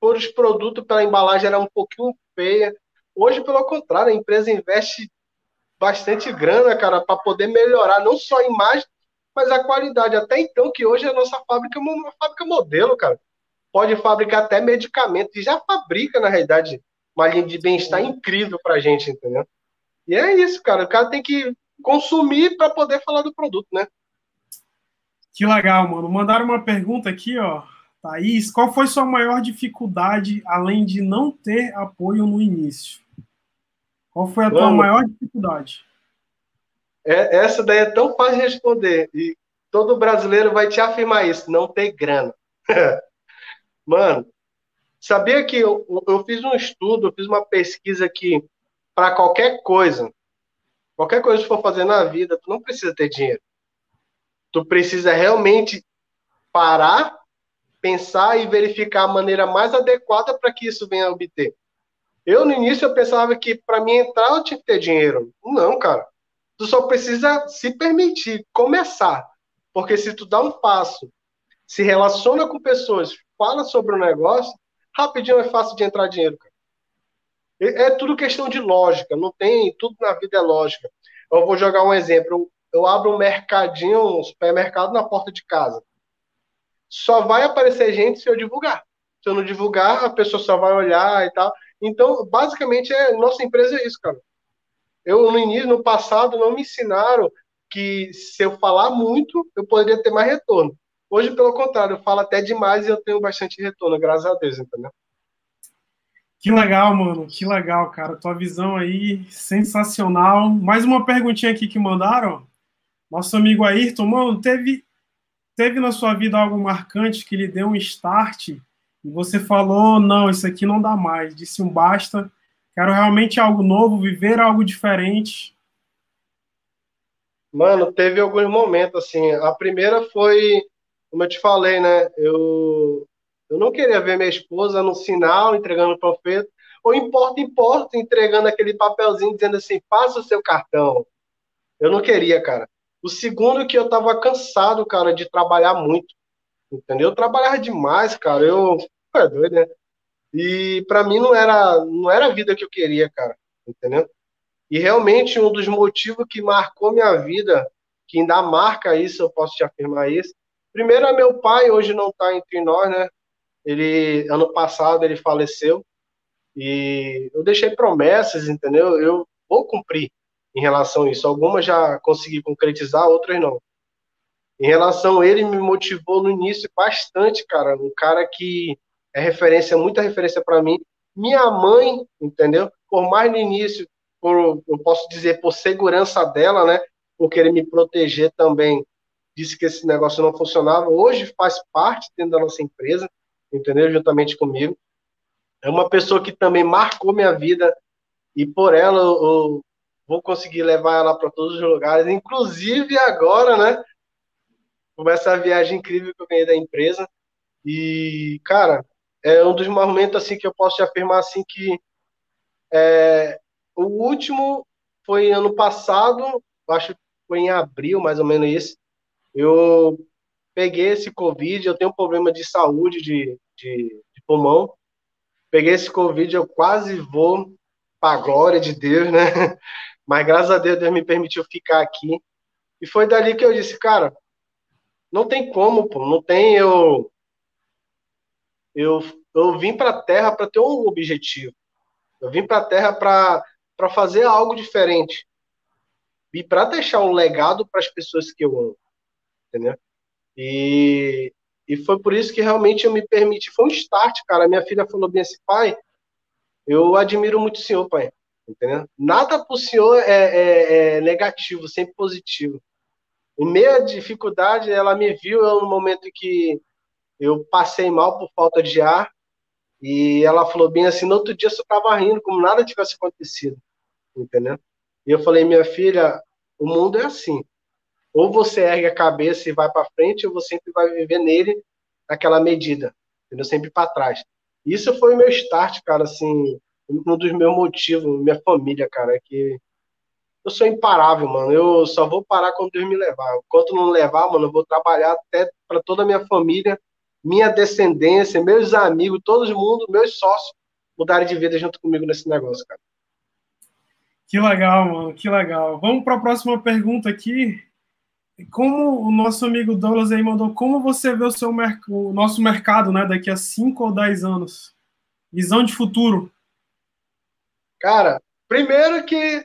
por os produtos, pela embalagem era um pouquinho feia. Hoje, pelo contrário, a empresa investe bastante grana, cara, para poder melhorar não só a imagem, mas a qualidade. Até então, que hoje a nossa fábrica é uma fábrica modelo, cara. Pode fabricar até medicamento, e já fabrica, na realidade, uma linha de bem-estar incrível pra gente, entendeu? E é isso, cara. O cara tem que consumir para poder falar do produto, né? Que legal, mano. Mandaram uma pergunta aqui, ó. Thaís, qual foi sua maior dificuldade, além de não ter apoio no início? Qual foi a tua mano, maior dificuldade? É, essa daí é tão fácil de responder. E todo brasileiro vai te afirmar isso, não ter grana. [laughs] mano, sabia que eu, eu fiz um estudo, eu fiz uma pesquisa que para qualquer coisa, qualquer coisa que for fazer na vida, tu não precisa ter dinheiro tu precisa realmente parar, pensar e verificar a maneira mais adequada para que isso venha a obter. Eu, no início, eu pensava que para mim entrar eu tinha que ter dinheiro. Não, cara. Tu só precisa se permitir começar. Porque se tu dá um passo, se relaciona com pessoas, fala sobre o negócio, rapidinho é fácil de entrar dinheiro, cara. É, é tudo questão de lógica, não tem, tudo na vida é lógica. Eu vou jogar um exemplo eu abro um mercadinho, um supermercado na porta de casa. Só vai aparecer gente se eu divulgar. Se eu não divulgar, a pessoa só vai olhar e tal. Então, basicamente, é, nossa empresa é isso, cara. Eu, no início, no passado, não me ensinaram que se eu falar muito, eu poderia ter mais retorno. Hoje, pelo contrário, eu falo até demais e eu tenho bastante retorno, graças a Deus, entendeu? Que legal, mano. Que legal, cara. Tua visão aí, sensacional. Mais uma perguntinha aqui que mandaram. Nosso amigo Ayrton, mano, teve, teve na sua vida algo marcante que lhe deu um start e você falou, não, isso aqui não dá mais, disse um basta, quero realmente algo novo, viver algo diferente. Mano, teve alguns momentos, assim, a primeira foi, como eu te falei, né, eu, eu não queria ver minha esposa no sinal, entregando o profeta, ou importa, importa, entregando aquele papelzinho dizendo assim, faça o seu cartão. Eu não queria, cara. O segundo que eu tava cansado, cara, de trabalhar muito. Entendeu? Eu trabalhava demais, cara. Eu. É doido, né? E para mim não era, não era a vida que eu queria, cara. Entendeu? E realmente um dos motivos que marcou minha vida, que ainda marca isso, eu posso te afirmar isso. Primeiro é meu pai, hoje não está entre nós, né? Ele, ano passado, ele faleceu. E eu deixei promessas, entendeu? Eu vou cumprir em relação a isso. Algumas já consegui concretizar, outras não. Em relação a ele, me motivou no início bastante, cara. Um cara que é referência, muita referência para mim. Minha mãe, entendeu? Por mais no início, por, eu posso dizer, por segurança dela, né? Por querer me proteger também, disse que esse negócio não funcionava. Hoje faz parte dentro da nossa empresa, entendeu? Juntamente comigo. É uma pessoa que também marcou minha vida e por ela eu, vou conseguir levar ela para todos os lugares, inclusive agora, né? Começa a viagem incrível que eu ganhei da empresa. E, cara, é um dos momentos assim que eu posso te afirmar assim que é, o último foi ano passado, acho que foi em abril, mais ou menos isso. Eu peguei esse Covid, eu tenho um problema de saúde, de, de, de pulmão. Peguei esse Covid, eu quase vou para a glória de Deus, né? Mas graças a Deus, Deus me permitiu ficar aqui. E foi dali que eu disse, cara, não tem como, pô, não tem eu. Eu, eu vim para a Terra para ter um objetivo. Eu vim para a Terra para fazer algo diferente. E para deixar um legado para as pessoas que eu amo. Entendeu? E, e foi por isso que realmente eu me permiti. Foi um start, cara. Minha filha falou bem assim, pai, eu admiro muito o senhor, pai. Entendeu? Nada para o senhor é, é, é, negativo, sempre positivo. Em meia dificuldade, ela me viu no momento que eu passei mal por falta de ar. E ela falou bem assim: no outro dia você estava rindo, como nada tivesse acontecido. Entendeu? E eu falei, minha filha, o mundo é assim. Ou você ergue a cabeça e vai para frente, ou você sempre vai viver nele naquela medida, entendeu? Sempre para trás. Isso foi o meu start, cara, assim, um dos meus motivos, minha família, cara, é que eu sou imparável, mano. Eu só vou parar quando Deus me levar. Enquanto não levar, mano, eu vou trabalhar até para toda a minha família, minha descendência, meus amigos, todo mundo, meus sócios mudarem de vida junto comigo nesse negócio, cara. Que legal, mano, que legal. Vamos para a próxima pergunta aqui. Como o nosso amigo Douglas aí mandou, como você vê o, seu o nosso mercado né, daqui a 5 ou 10 anos? Visão de futuro. Cara, primeiro que,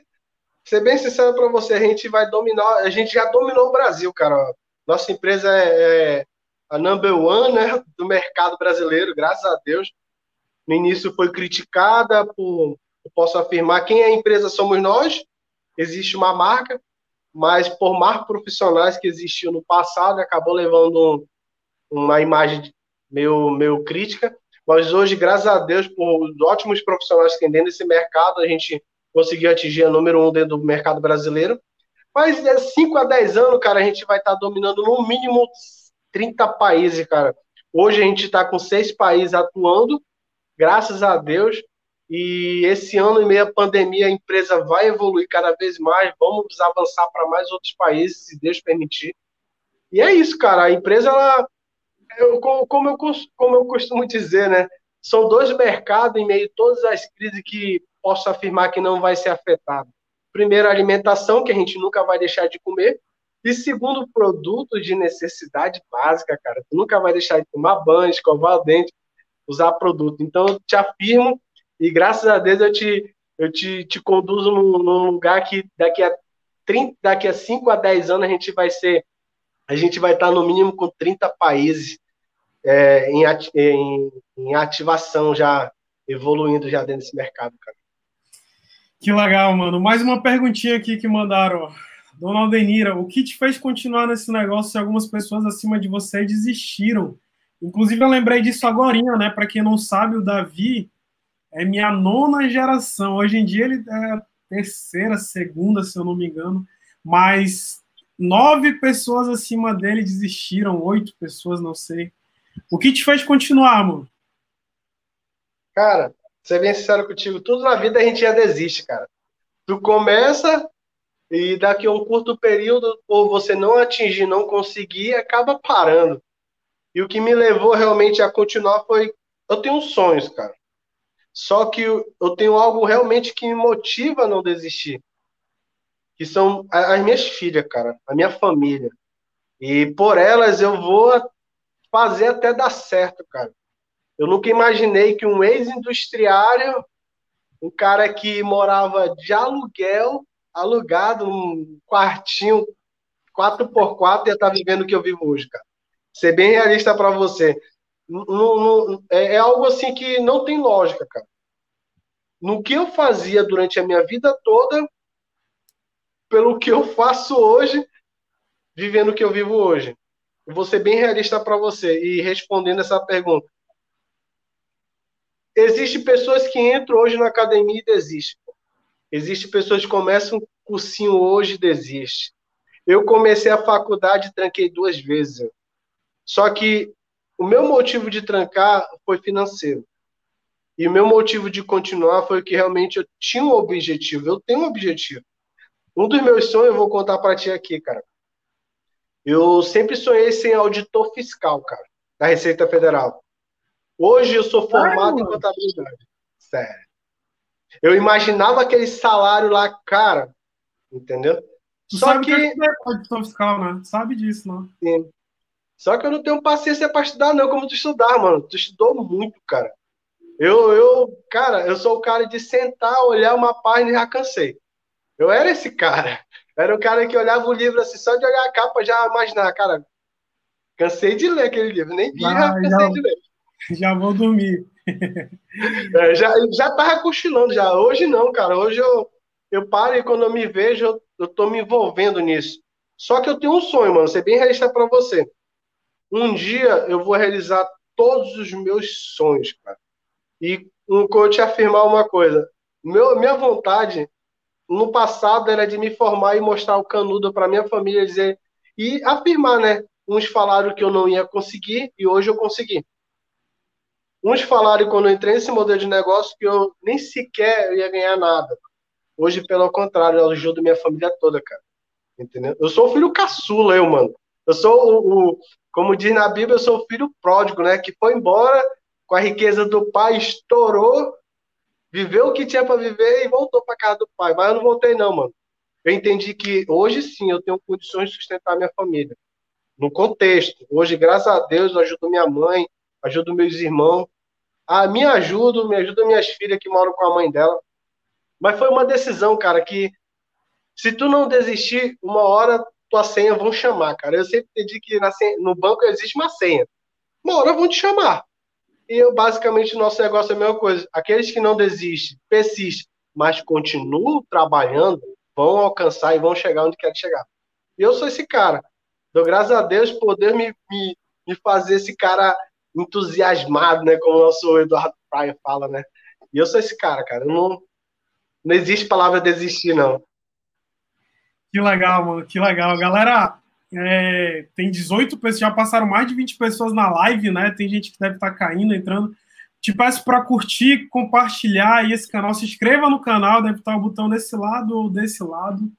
ser bem sincero para você, a gente vai dominar, a gente já dominou o Brasil, cara. Nossa empresa é, é a number one né, do mercado brasileiro, graças a Deus. No início foi criticada por eu posso afirmar quem é a empresa somos nós. Existe uma marca, mas por mais profissionais que existiu no passado, acabou levando uma imagem meio, meio crítica. Mas hoje, graças a Deus, por ótimos profissionais que tem dentro desse mercado, a gente conseguiu atingir a número um dentro do mercado brasileiro. Mas de 5 a 10 anos, cara, a gente vai estar dominando no mínimo 30 países, cara. Hoje a gente está com seis países atuando, graças a Deus. E esse ano, em meio à pandemia, a empresa vai evoluir cada vez mais. Vamos avançar para mais outros países, se Deus permitir. E é isso, cara. A empresa, ela, eu, como, eu, como eu costumo dizer, né? São dois mercados em meio a todas as crises que posso afirmar que não vai ser afetado. Primeiro, alimentação, que a gente nunca vai deixar de comer. E segundo, produto de necessidade básica, cara. Tu nunca vai deixar de tomar banho, escovar o dente, usar produto. Então, eu te afirmo e graças a Deus eu te, eu te, te conduzo num lugar que daqui a 30, daqui a 5 a 10 anos a gente vai ser, a gente vai estar no mínimo com 30 países é, em, em, em ativação já, evoluindo já dentro desse mercado, cara. Que legal, mano. Mais uma perguntinha aqui que mandaram. Dona Aldenira, o que te fez continuar nesse negócio se algumas pessoas acima de você desistiram? Inclusive, eu lembrei disso agora, né? Para quem não sabe, o Davi, é minha nona geração. Hoje em dia ele é terceira, segunda, se eu não me engano. Mas nove pessoas acima dele desistiram, oito pessoas, não sei. O que te fez continuar, mano? Cara, ser bem sincero contigo, tudo na vida a gente já desiste, cara. Tu começa e daqui a um curto período, ou você não atingir, não conseguir, acaba parando. E o que me levou realmente a continuar foi. Eu tenho sonhos, cara. Só que eu tenho algo realmente que me motiva a não desistir. Que são as minhas filhas, cara, a minha família. E por elas eu vou fazer até dar certo, cara. Eu nunca imaginei que um ex-industriário, um cara que morava de aluguel, alugado, um quartinho 4x4, ia estar vivendo o que eu vivo hoje, cara. Ser bem realista para você é, é algo assim que não tem lógica, cara. No que eu fazia durante a minha vida toda, pelo que eu faço hoje, vivendo o que eu vivo hoje. Vou ser bem realista para você e respondendo essa pergunta. Existem pessoas que entram hoje na academia e desistem. Existem pessoas que começam um cursinho hoje e desistem. Eu comecei a faculdade e tranquei duas vezes. Só que o meu motivo de trancar foi financeiro. E o meu motivo de continuar foi que realmente eu tinha um objetivo. Eu tenho um objetivo. Um dos meus sonhos eu vou contar para ti aqui, cara. Eu sempre sonhei ser auditor fiscal, cara, da Receita Federal. Hoje eu sou formado em contabilidade. Sério. Eu imaginava aquele salário lá, cara, entendeu? Tu Só que. que é auditor fiscal, né? Sabe disso, não? Sim. Só que eu não tenho paciência para estudar, não, como tu estudar, mano. Tu estudou muito, cara. Eu, eu, cara, eu sou o cara de sentar, olhar uma página e já cansei. Eu era esse cara. Era o cara que olhava o livro assim, só de olhar a capa já imaginar, cara, cansei de ler aquele livro, nem vi, já, cansei já, de ler. Já vou dormir. É, já, já tava cochilando já. Hoje não, cara. Hoje eu, eu paro e quando eu me vejo, eu, eu tô me envolvendo nisso. Só que eu tenho um sonho, mano, ser bem realista para você. Um dia eu vou realizar todos os meus sonhos, cara. E um coach afirmar uma coisa. Meu, minha vontade no passado era de me formar e mostrar o canudo para minha família dizer e afirmar, né? Uns falaram que eu não ia conseguir e hoje eu consegui. Uns falaram quando eu entrei nesse modelo de negócio que eu nem sequer ia ganhar nada. Hoje, pelo contrário, eu ajudo minha família toda, cara. Entendeu? Eu sou o filho caçula, eu, mano. Eu sou o, o, como diz na Bíblia, eu sou o filho pródigo, né? Que foi embora com a riqueza do pai, estourou, viveu o que tinha para viver e voltou para casa do pai. Mas eu não voltei, não, mano. Eu entendi que hoje sim eu tenho condições de sustentar minha família. No contexto. Hoje, graças a Deus, eu ajudo minha mãe, ajudo meus irmãos. Ah, me ajudo, me ajuda minhas filhas que moram com a mãe dela. Mas foi uma decisão, cara, que se tu não desistir, uma hora tua senha vão chamar, cara. Eu sempre entendi que senha, no banco existe uma senha. Uma hora vão te chamar. E eu, basicamente, nosso negócio é a mesma coisa. Aqueles que não desistem, persistem, mas continuam trabalhando, vão alcançar e vão chegar onde querem chegar. E eu sou esse cara. Dou graças a Deus poder me, me, me fazer esse cara entusiasmado, né? Como o nosso Eduardo Praia fala, né? E eu sou esse cara, cara. Eu não, não existe palavra desistir, não. Que legal, mano. Que legal. Galera, é, tem 18 pessoas, já passaram mais de 20 pessoas na live, né? Tem gente que deve estar tá caindo, entrando. Te peço para curtir, compartilhar aí esse canal. Se inscreva no canal, deve estar o botão desse lado ou desse lado.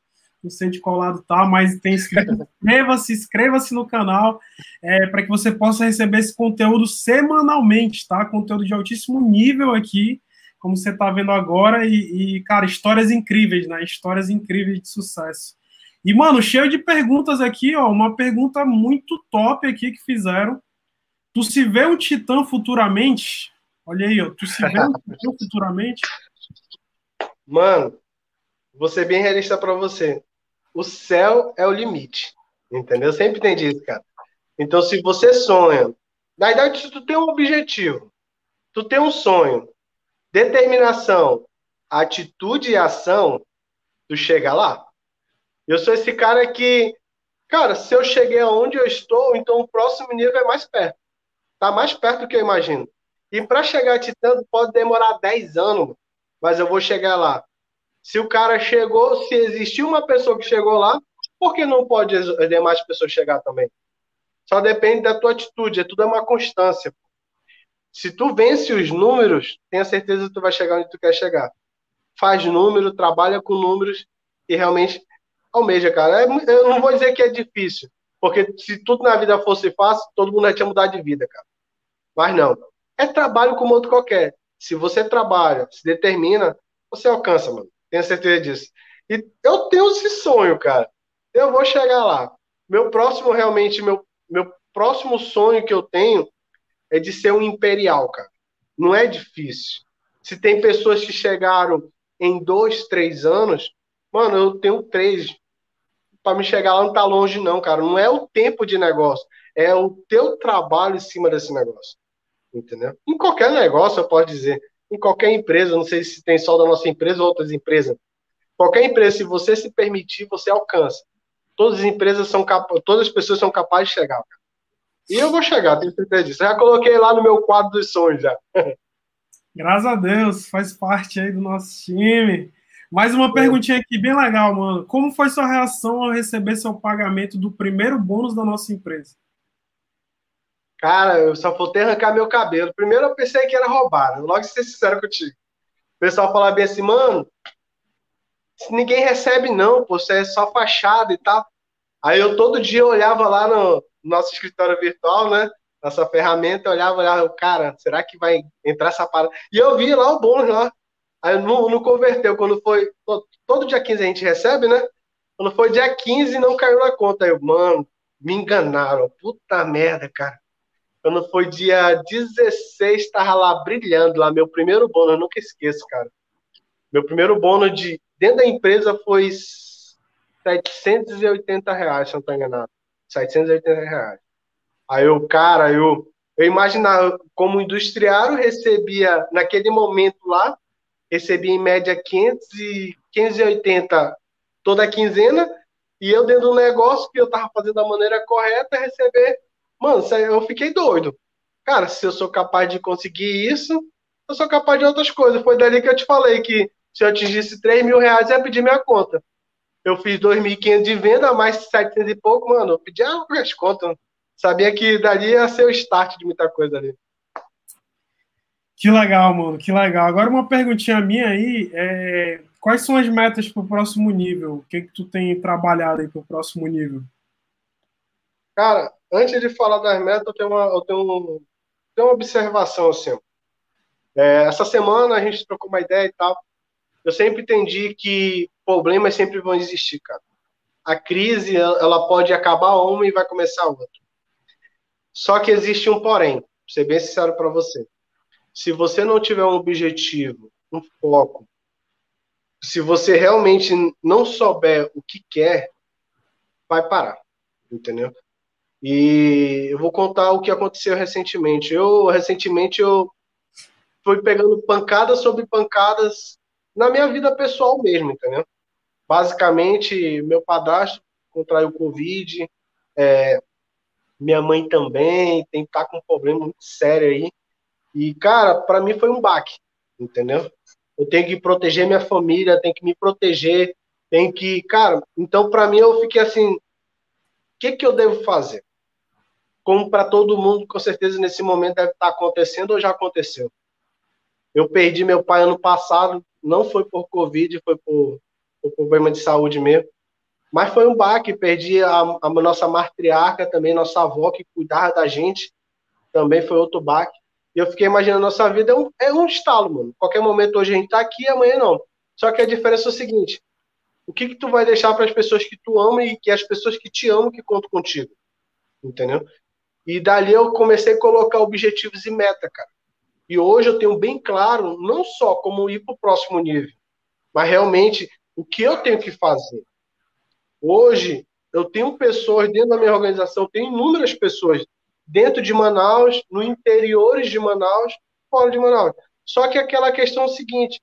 Não sei de qual lado tá, mas tem inscrito. [laughs] Inscreva-se, inscreva-se no canal é, para que você possa receber esse conteúdo semanalmente, tá? Conteúdo de altíssimo nível aqui, como você está vendo agora. E, e, cara, histórias incríveis, né? Histórias incríveis de sucesso. E, mano, cheio de perguntas aqui, ó. Uma pergunta muito top aqui que fizeram. Tu se vê um titã futuramente? Olha aí, ó. Tu se vê um titã [laughs] futuramente? Mano, vou ser bem realista para você. O céu é o limite. Entendeu? Eu sempre entendi isso, cara. Então, se você sonha, na verdade, se tu tem um objetivo, tu tem um sonho, determinação, atitude e ação, tu chega lá. Eu sou esse cara que, cara, se eu cheguei aonde eu estou, então o próximo nível é mais perto. Tá mais perto do que eu imagino. E para chegar a Titã pode demorar 10 anos, mas eu vou chegar lá. Se o cara chegou, se existiu uma pessoa que chegou lá, por que não pode as demais pessoas chegar também? Só depende da tua atitude, é tudo é uma constância. Se tu vence os números, tenha certeza que tu vai chegar onde tu quer chegar. Faz número, trabalha com números e realmente almeja, cara. É, eu não vou dizer que é difícil, porque se tudo na vida fosse fácil, todo mundo ia tinha mudado de vida, cara. Mas não. É trabalho como outro qualquer. Se você trabalha, se determina, você alcança, mano. Tenho certeza disso. E eu tenho esse sonho, cara. Eu vou chegar lá. Meu próximo, realmente, meu, meu próximo sonho que eu tenho é de ser um imperial, cara. Não é difícil. Se tem pessoas que chegaram em dois, três anos, mano, eu tenho três para me chegar lá não tá longe, não, cara. Não é o tempo de negócio, é o teu trabalho em cima desse negócio. Entendeu? Em qualquer negócio, eu posso dizer. Em qualquer empresa, não sei se tem só da nossa empresa ou outras empresas. Qualquer empresa, se você se permitir, você alcança. Todas as empresas são capazes, todas as pessoas são capazes de chegar. Cara. E eu vou chegar, tenho certeza disso. Já coloquei lá no meu quadro dos sonhos já. Graças a Deus, faz parte aí do nosso time. Mais uma perguntinha aqui, bem legal, mano. Como foi sua reação ao receber seu pagamento do primeiro bônus da nossa empresa? Cara, eu só faltei arrancar meu cabelo. Primeiro eu pensei que era roubar, logo ser sincero contigo. O pessoal falava bem assim, mano, ninguém recebe não, pô, você é só fachada e tal. Aí eu todo dia olhava lá no nosso escritório virtual, né? Nossa ferramenta, olhava, olhava, cara, será que vai entrar essa parada? E eu vi lá o bônus lá. Aí não, não converteu. Quando foi. Todo, dia 15 a gente recebe, né? Quando foi dia 15, não caiu na conta. Aí eu, mano, me enganaram. Puta merda, cara. Quando foi dia 16, tava lá brilhando lá, meu primeiro bônus, eu nunca esqueço, cara. Meu primeiro bônus de dentro da empresa foi 780 reais, se não estou enganado. 780 reais. Aí eu, cara, eu, eu imaginava como industriário recebia, naquele momento lá, recebia em média 500 e, 580 toda quinzena, e eu dentro do negócio que eu tava fazendo da maneira correta, receber. Mano, eu fiquei doido. Cara, se eu sou capaz de conseguir isso, eu sou capaz de outras coisas. Foi dali que eu te falei que se eu atingisse 3 mil reais, ia pedir minha conta. Eu fiz 2.500 de venda, mais 700 e pouco, mano. Eu pedi as contas. Sabia que dali ia ser o start de muita coisa ali. Que legal, mano, que legal. Agora uma perguntinha minha aí, é... quais são as metas para o próximo nível? O que que tu tem trabalhado aí para o próximo nível? Cara, antes de falar das metas, eu tenho uma, eu tenho um, tenho uma observação assim. É, essa semana a gente trocou uma ideia e tal eu sempre entendi que problemas sempre vão existir, cara. A crise, ela pode acabar uma e vai começar outra. Só que existe um porém, vou ser bem sincero para você. Se você não tiver um objetivo, um foco, se você realmente não souber o que quer, vai parar, entendeu? E eu vou contar o que aconteceu recentemente. Eu, recentemente, eu fui pegando pancadas sobre pancadas na minha vida pessoal mesmo, entendeu? Basicamente, meu padrasto contraiu Covid, é, minha mãe também, tem tá com um problema muito sério aí. E, cara, para mim foi um baque, entendeu? Eu tenho que proteger minha família, tenho que me proteger, tenho que. Cara, então para mim eu fiquei assim: o que, que eu devo fazer? Como para todo mundo, com certeza nesse momento deve estar tá acontecendo ou já aconteceu. Eu perdi meu pai ano passado, não foi por Covid, foi por, por problema de saúde mesmo. Mas foi um baque, perdi a, a, nossa matriarca também, nossa avó que cuidava da gente, também foi outro baque. E eu fiquei imaginando, nossa vida é um, é um estalo, mano. Qualquer momento hoje a gente tá aqui, amanhã não. Só que a diferença é o seguinte, o que que tu vai deixar para as pessoas que tu ama e que as pessoas que te amam que contam contigo? Entendeu? E dali eu comecei a colocar objetivos e meta, cara. E hoje eu tenho bem claro, não só como ir para o próximo nível, mas realmente o que eu tenho que fazer. Hoje, eu tenho pessoas dentro da minha organização, tenho inúmeras pessoas dentro de Manaus, no interiores de Manaus, fora de Manaus. Só que aquela questão é seguinte: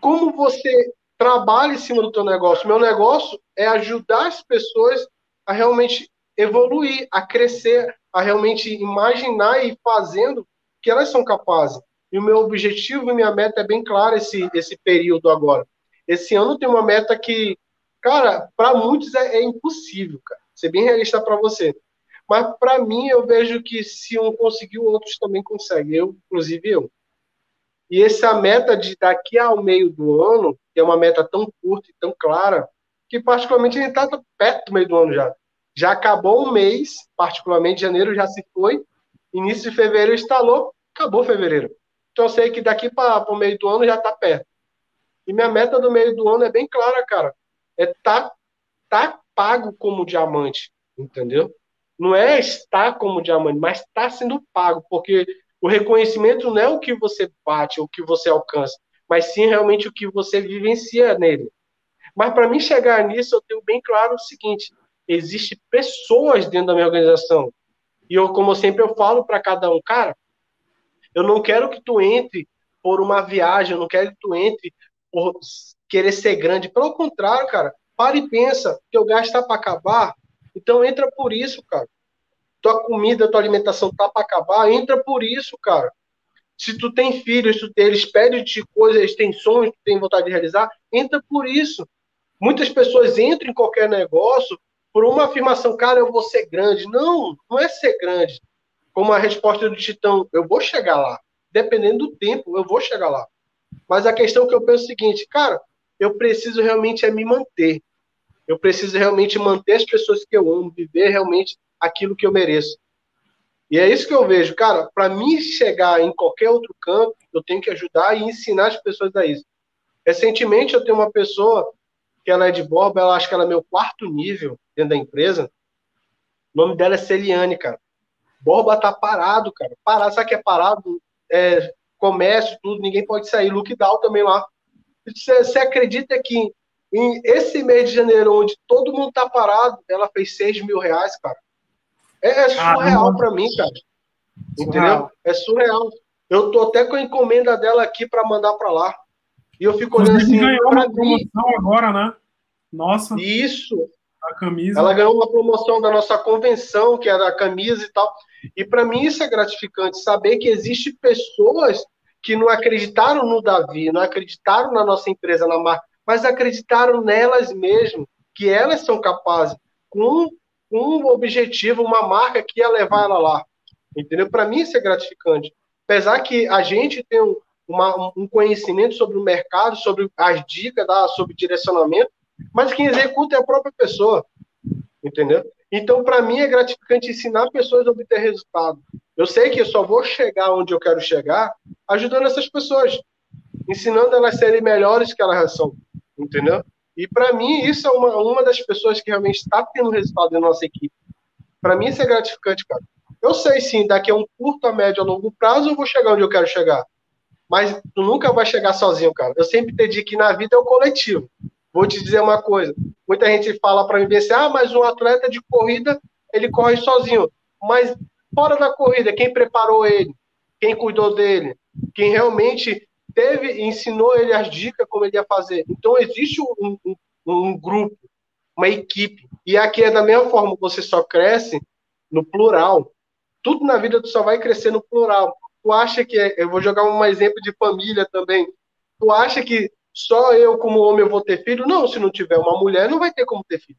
como você trabalha em cima do teu negócio? Meu negócio é ajudar as pessoas a realmente evoluir, a crescer, a realmente imaginar e ir fazendo que elas são capazes. E o meu objetivo e minha meta é bem clara esse, esse período agora. Esse ano tem uma meta que, cara, para muitos é, é, impossível, cara. Ser bem realista para você. Mas para mim eu vejo que se um conseguiu, outros também conseguem. Eu, inclusive eu. E essa meta de daqui ao meio do ano, que é uma meta tão curta e tão clara, que particularmente a gente está perto do meio do ano já. Já acabou um mês, particularmente janeiro já se foi, Início de fevereiro instalou, acabou fevereiro. Então eu sei que daqui para o meio do ano já está perto. E minha meta do meio do ano é bem clara, cara. É tá, tá pago como diamante, entendeu? Não é estar como diamante, mas está sendo pago, porque o reconhecimento não é o que você bate, o que você alcança, mas sim realmente o que você vivencia nele. Mas para mim chegar nisso, eu tenho bem claro o seguinte: existe pessoas dentro da minha organização e eu, como sempre eu falo para cada um, cara, eu não quero que tu entre por uma viagem, eu não quero que tu entre por querer ser grande. Pelo contrário, cara, para e pensa, que o gás está para acabar, então entra por isso, cara. Tua comida, tua alimentação tá para acabar, entra por isso, cara. Se tu tem filhos, tu tem, eles pedem de coisas, eles têm sonhos, tu tem vontade de realizar, entra por isso. Muitas pessoas entram em qualquer negócio por uma afirmação, cara, eu vou ser grande. Não, não é ser grande. Como a resposta do Titão, eu vou chegar lá. Dependendo do tempo, eu vou chegar lá. Mas a questão que eu penso é o seguinte, cara, eu preciso realmente é me manter. Eu preciso realmente manter as pessoas que eu amo, viver realmente aquilo que eu mereço. E é isso que eu vejo, cara. Para mim chegar em qualquer outro campo, eu tenho que ajudar e ensinar as pessoas a isso. Recentemente eu tenho uma pessoa que ela é de Borba, ela acho que ela é meu quarto nível dentro da empresa. O nome dela é Celiane, cara. Borba tá parado, cara. Parado, sabe que é parado? É, comércio, tudo, ninguém pode sair. Lookdown também lá. Você acredita que em esse mês de janeiro, onde todo mundo tá parado, ela fez 6 mil reais, cara? É, é surreal ah, para mim, cara. Entendeu? Surreal. É surreal. Eu tô até com a encomenda dela aqui para mandar para lá. E eu fico olhando assim. ganhou uma promoção agora, né? Nossa. Isso. A camisa. Ela ganhou uma promoção da nossa convenção, que era a camisa e tal. E para mim isso é gratificante, saber que existem pessoas que não acreditaram no Davi, não acreditaram na nossa empresa, na marca, mas acreditaram nelas mesmas, que elas são capazes, com um objetivo, uma marca que ia levar ela lá. Entendeu? Para mim isso é gratificante. Apesar que a gente tem um, uma, um conhecimento sobre o mercado, sobre as dicas, sobre direcionamento, mas quem executa é a própria pessoa. Entendeu? Então, para mim, é gratificante ensinar pessoas a obter resultado. Eu sei que eu só vou chegar onde eu quero chegar ajudando essas pessoas, ensinando elas a serem melhores que elas são. Entendeu? E para mim, isso é uma, uma das pessoas que realmente está tendo resultado na nossa equipe. Para mim, isso é gratificante, cara. Eu sei sim, daqui a um curto, a médio, a longo prazo, eu vou chegar onde eu quero chegar. Mas tu nunca vai chegar sozinho, cara. Eu sempre entendi que na vida é o coletivo. Vou te dizer uma coisa. Muita gente fala para mim assim, ah, mas um atleta de corrida, ele corre sozinho. Mas fora da corrida, quem preparou ele? Quem cuidou dele? Quem realmente teve, ensinou ele as dicas como ele ia fazer. Então existe um, um, um grupo, uma equipe. E aqui é da mesma forma, você só cresce no plural. Tudo na vida tu só vai crescer no plural. Tu acha que, é, eu vou jogar um exemplo de família também. Tu acha que só eu como homem eu vou ter filho? Não, se não tiver uma mulher, não vai ter como ter filho.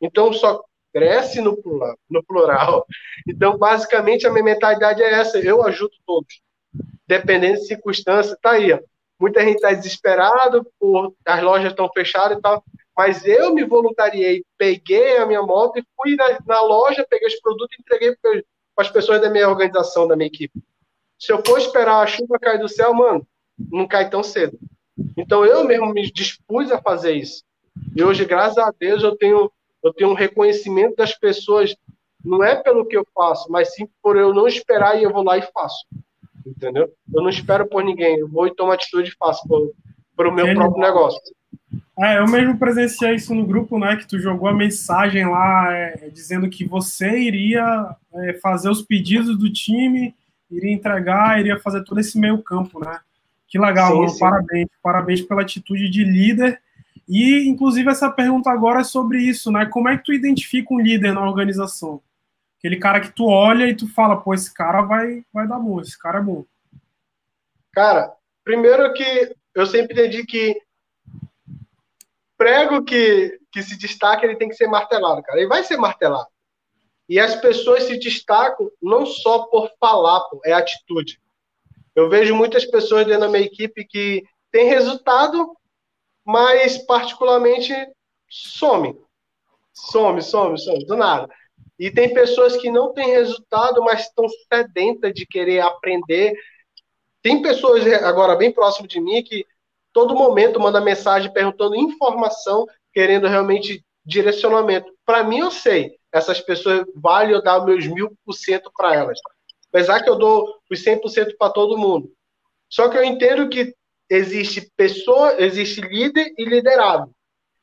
Então só cresce no plural. No plural. Então, basicamente, a minha mentalidade é essa: eu ajudo todos dependendo de circunstância, tá aí. Ó. Muita gente está desesperado, por as lojas estão fechadas e tal, mas eu me voluntariei, peguei a minha moto e fui na, na loja, peguei os produtos e entreguei para as pessoas da minha organização, da minha equipe. Se eu for esperar a chuva cair do céu, mano, não cai tão cedo. Então eu mesmo me dispus a fazer isso. E hoje, graças a Deus, eu tenho eu tenho um reconhecimento das pessoas, não é pelo que eu faço, mas sim por eu não esperar e eu vou lá e faço entendeu? Eu não espero por ninguém, eu vou e tomo atitude e faço para o meu próprio negócio. É, eu mesmo presenciei isso no grupo, né? Que tu jogou a mensagem lá é, dizendo que você iria é, fazer os pedidos do time, iria entregar, iria fazer todo esse meio campo, né? Que legal, sim. Sim. Parabéns, parabéns pela atitude de líder. E, inclusive, essa pergunta agora é sobre isso, né? Como é que tu identifica um líder na organização? Aquele cara que tu olha e tu fala, pô, esse cara vai, vai dar bom, esse cara é bom. Cara, primeiro que eu sempre entendi que prego que, que se destaca, ele tem que ser martelado, cara. Ele vai ser martelado. E as pessoas se destacam não só por falar, pô, é atitude. Eu vejo muitas pessoas dentro da minha equipe que tem resultado, mas particularmente some. Some, some, some, do nada. E tem pessoas que não têm resultado, mas estão sedentas de querer aprender. Tem pessoas agora bem próximo de mim que todo momento manda mensagem perguntando informação, querendo realmente direcionamento. Para mim, eu sei, essas pessoas vale eu dar meus mil por cento para elas. Apesar que eu dou os 100% para todo mundo. Só que eu entendo que existe pessoa, existe líder e liderado.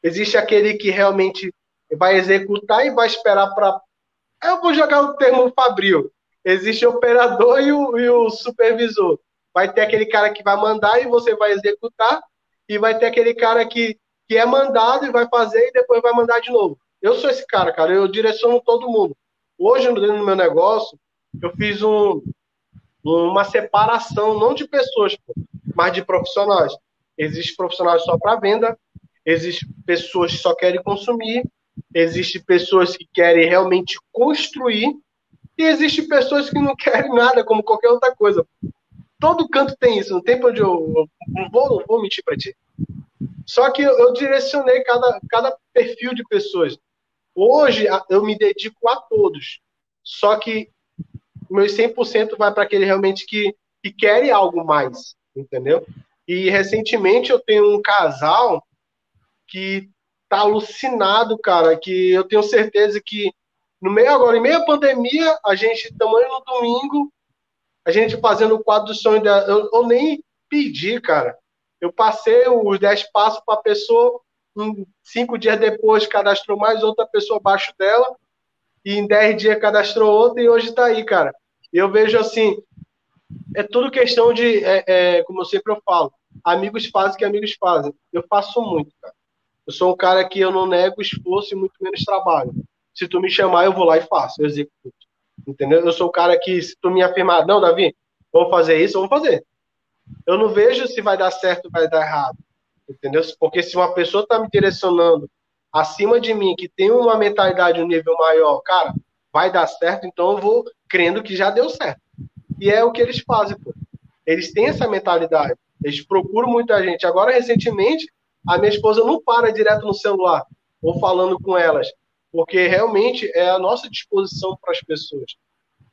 Existe aquele que realmente vai executar e vai esperar para eu vou jogar o termo fabril. Existe o operador e o, e o supervisor. Vai ter aquele cara que vai mandar e você vai executar, e vai ter aquele cara que, que é mandado e vai fazer e depois vai mandar de novo. Eu sou esse cara, cara. Eu direciono todo mundo. Hoje, do meu negócio, eu fiz um, uma separação, não de pessoas, mas de profissionais. Existem profissionais só para venda, existem pessoas que só querem consumir, Existem pessoas que querem realmente construir e existem pessoas que não [laughs] querem nada, como qualquer outra coisa. Todo canto tem isso, não tem pra onde eu. Não vou, não vou mentir pra ti. Só que eu direcionei cada, cada perfil de pessoas. Hoje eu me dedico a todos. Só que meus 100% vai para aquele realmente que, que querem algo mais, entendeu? E recentemente eu tenho um casal que tá alucinado, cara, que eu tenho certeza que no meio agora, em meio à pandemia, a gente tamanho no domingo, a gente fazendo o quadro do sonho dela. Eu, eu nem pedi, cara. Eu passei os 10 passos para a pessoa, em cinco dias depois cadastrou mais outra pessoa abaixo dela, e em 10 dias cadastrou outra, e hoje está aí, cara. Eu vejo assim, é tudo questão de, é, é, como eu sempre eu falo, amigos fazem o que amigos fazem. Eu faço muito. Eu sou um cara que eu não nego esforço e muito menos trabalho. Se tu me chamar, eu vou lá e faço, eu executo. Entendeu? Eu sou o cara que, se tu me afirmar, não, Davi, vamos fazer isso, vamos fazer. Eu não vejo se vai dar certo ou vai dar errado. Entendeu? Porque se uma pessoa está me direcionando acima de mim, que tem uma mentalidade, um nível maior, cara, vai dar certo, então eu vou crendo que já deu certo. E é o que eles fazem, pô. Eles têm essa mentalidade. Eles procuram muita gente. Agora, recentemente, a minha esposa não para direto no celular ou falando com elas, porque realmente é a nossa disposição para as pessoas.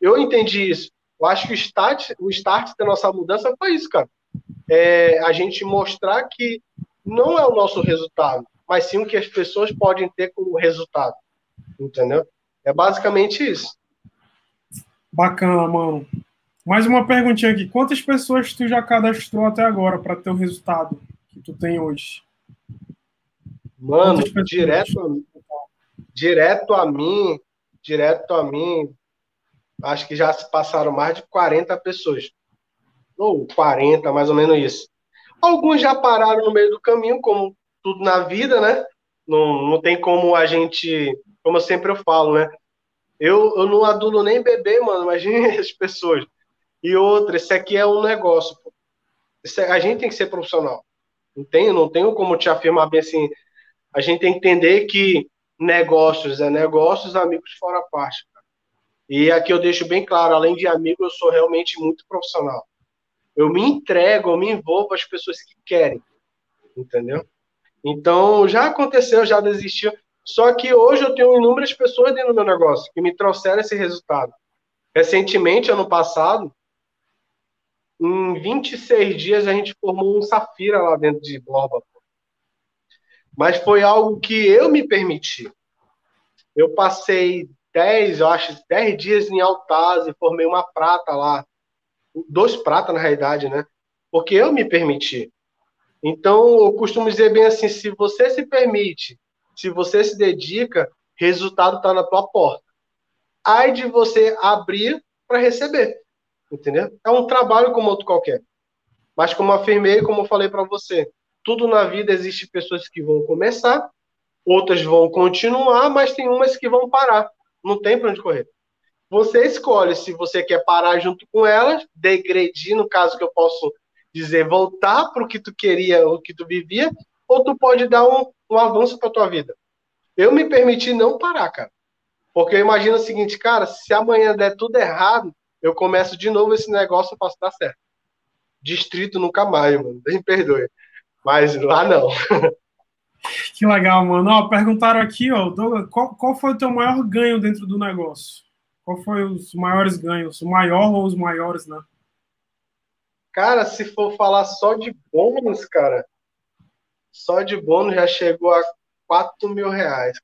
Eu entendi isso. Eu acho que o start, o start da nossa mudança foi isso, cara. É a gente mostrar que não é o nosso resultado, mas sim o que as pessoas podem ter como resultado. Entendeu? É basicamente isso. Bacana, mano. Mais uma perguntinha aqui. Quantas pessoas tu já cadastrou até agora para ter o resultado que tu tem hoje? Mano, direto, direto a mim, direto a mim, acho que já se passaram mais de 40 pessoas. Ou 40, mais ou menos isso. Alguns já pararam no meio do caminho, como tudo na vida, né? Não, não tem como a gente, como eu sempre eu falo, né? Eu, eu não adulo nem bebê, mano, imagine [laughs] as pessoas. E outra, esse aqui é um negócio. É, a gente tem que ser profissional. Não tenho, não tenho como te afirmar bem assim. A gente tem que entender que negócios é negócios, amigos fora parte. E aqui eu deixo bem claro, além de amigo, eu sou realmente muito profissional. Eu me entrego, eu me envolvo as pessoas que querem, entendeu? Então, já aconteceu, já desistiu. Só que hoje eu tenho inúmeras pessoas dentro do meu negócio que me trouxeram esse resultado. Recentemente, ano passado, em 26 dias, a gente formou um Safira lá dentro de Borba. Mas foi algo que eu me permiti. Eu passei 10, eu acho, 10 dias em Altaz e formei uma prata lá. Dois pratas, na realidade, né? Porque eu me permiti. Então, eu costumo dizer bem assim: se você se permite, se você se dedica, resultado está na tua porta. Aí de você abrir para receber. Entendeu? É um trabalho como outro qualquer. Mas, como afirmei, como falei para você, tudo na vida existe pessoas que vão começar, outras vão continuar, mas tem umas que vão parar. Não tem para onde correr. Você escolhe se você quer parar junto com elas, degredir, no caso que eu posso dizer, voltar para o que tu queria, o que tu vivia, ou tu pode dar um, um avanço para tua vida. Eu me permiti não parar, cara. Porque eu imagino o seguinte, cara, se amanhã der tudo errado, eu começo de novo esse negócio, eu posso dar certo. Distrito nunca mais, mano. Me perdoe. Mas lá não. Que legal, mano. Ó, perguntaram aqui, ó, Douglas, qual, qual foi o teu maior ganho dentro do negócio? Qual foi os maiores ganhos? O maior ou os maiores, né? Cara, se for falar só de bônus, cara, só de bônus já chegou a 4 mil reais.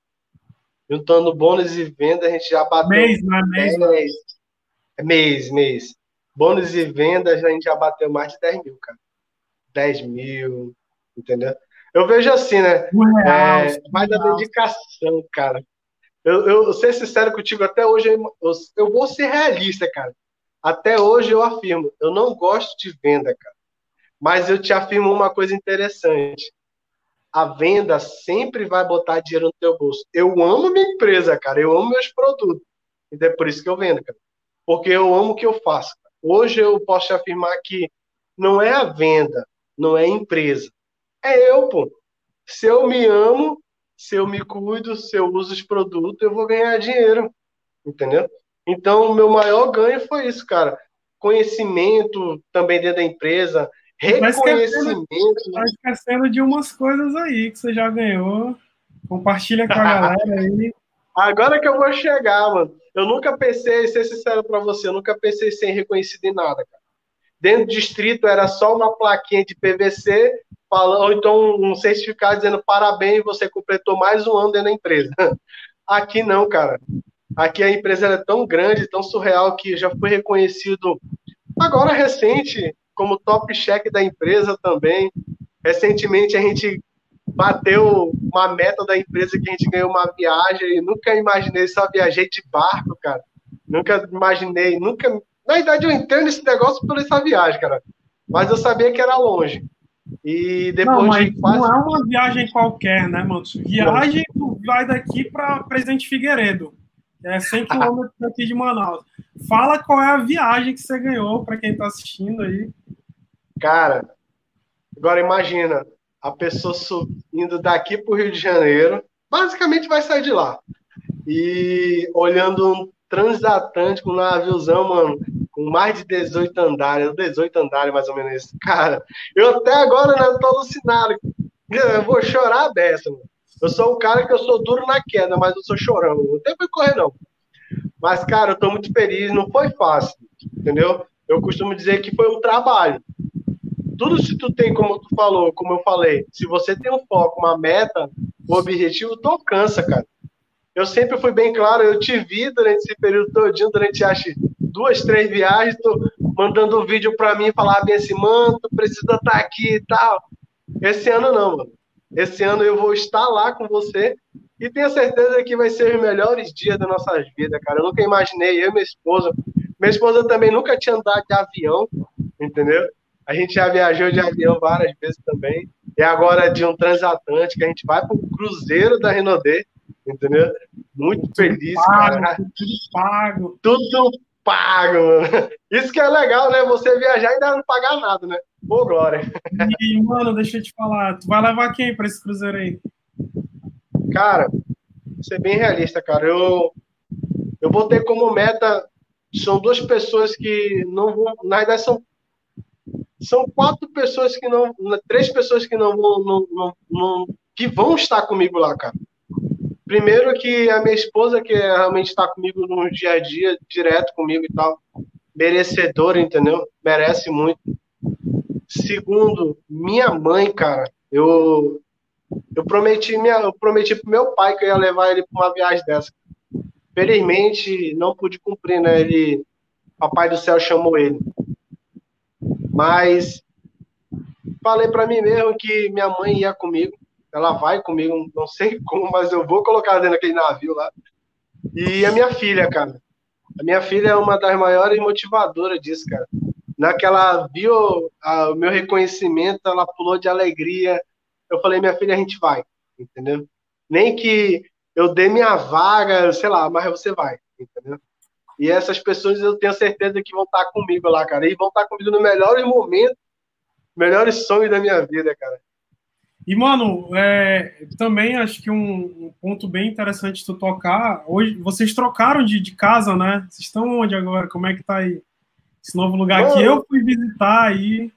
Juntando bônus e venda, a gente já bateu. Mês, né? Mês, mês. É mês, mês. Bônus e vendas, a gente já bateu mais de 10 mil, cara. 10 mil, entendeu? Eu vejo assim, né? Real, é, mais da dedicação, cara. Eu, eu, eu ser sincero contigo, até hoje eu, eu vou ser realista, cara. Até hoje eu afirmo, eu não gosto de venda, cara. Mas eu te afirmo uma coisa interessante. A venda sempre vai botar dinheiro no teu bolso. Eu amo minha empresa, cara. Eu amo meus produtos. E é por isso que eu vendo, cara. Porque eu amo o que eu faço. Hoje eu posso te afirmar que não é a venda, não é a empresa. É eu, pô. Se eu me amo, se eu me cuido, se eu uso os produtos, eu vou ganhar dinheiro. Entendeu? Então, o meu maior ganho foi isso, cara. Conhecimento também dentro da empresa. reconhecimento. Tá esquecendo de umas coisas aí que você já ganhou. Compartilha com a galera aí. [laughs] Agora que eu vou chegar, mano. Eu nunca pensei, ser sincero para você, eu nunca pensei em ser reconhecido em nada, cara. Dentro do distrito era só uma plaquinha de PVC, falando, ou então um certificado dizendo parabéns, você completou mais um ano dentro da empresa. [laughs] Aqui não, cara. Aqui a empresa é tão grande, tão surreal, que já foi reconhecido agora recente como top check da empresa também. Recentemente a gente bateu uma meta da empresa que a gente ganhou uma viagem. Nunca imaginei, só viajei de barco, cara. Nunca imaginei, nunca. Na verdade, eu entendo esse negócio por essa viagem, cara. Mas eu sabia que era longe. E depois não, mas de quase... não é uma viagem qualquer, né, mano? Viagem, vai daqui para Presidente Figueiredo. É 100 [laughs] quilômetros daqui de Manaus. Fala qual é a viagem que você ganhou para quem está assistindo aí. Cara, agora imagina, a pessoa indo daqui para o Rio de Janeiro, basicamente vai sair de lá. E olhando um transatlântico, um naviozão, mano, com mais de 18 andares, 18 andares mais ou menos isso. Cara, eu até agora não né, tô alucinado. Eu vou chorar dessa, mano. Eu sou um cara que eu sou duro na queda, mas eu sou chorando. Não tem que correr, não. Mas, cara, eu tô muito feliz. Não foi fácil, entendeu? Eu costumo dizer que foi um trabalho tudo se tu tem, como tu falou, como eu falei, se você tem um foco, uma meta, um objetivo, tu alcança, cara. Eu sempre fui bem claro, eu te vi durante esse período todinho, durante acho duas, três viagens, tô mandando um vídeo para mim falar bem assim, mano, tu precisa estar tá aqui e tal. Esse ano não, mano. Esse ano eu vou estar lá com você e tenho certeza que vai ser os melhores dias das nossas vidas, cara. Eu nunca imaginei, eu e minha esposa. Minha esposa também nunca tinha andado de avião, entendeu? A gente já viajou de avião várias vezes também. E agora de um transatlântico, a gente vai para o cruzeiro da Renaudet, entendeu? Muito feliz, pago, cara. Tudo pago. Tudo pago. Isso que é legal, né? Você viajar e ainda não pagar nada, né? Pô, glória. E, mano, deixa eu te falar, tu vai levar quem para esse cruzeiro aí? Cara, ser bem realista, cara. Eu, eu vou ter como meta. São duas pessoas que não vão. Na verdade, são são quatro pessoas que não, três pessoas que não vão, não, não, não, que vão estar comigo lá, cara. Primeiro que a minha esposa, que realmente está comigo no dia a dia, direto comigo e tal, merecedora, entendeu? Merece muito. Segundo, minha mãe, cara, eu eu prometi minha, eu prometi pro meu pai que eu ia levar ele para uma viagem dessa. Felizmente não pude cumprir, né? Ele, papai do céu chamou ele. Mas falei para mim mesmo que minha mãe ia comigo, ela vai comigo, não sei [laughs] como, mas eu vou colocar dentro daquele navio lá. E a minha filha, cara. A minha filha é uma das maiores motivadoras disso, cara. Naquela viu o meu reconhecimento, ela pulou de alegria. Eu falei, minha filha, a gente vai, entendeu? Nem que eu dê minha vaga, sei lá, mas você vai, entendeu? E essas pessoas eu tenho certeza que vão estar comigo lá, cara. E vão estar comigo no melhores momentos, melhores sonhos da minha vida, cara. E, mano, é, também acho que um, um, ponto bem interessante tu tocar. Hoje, vocês trocaram de, de, casa, né? Vocês estão onde agora? Como é que tá aí? Esse novo lugar mano, que eu fui visitar aí.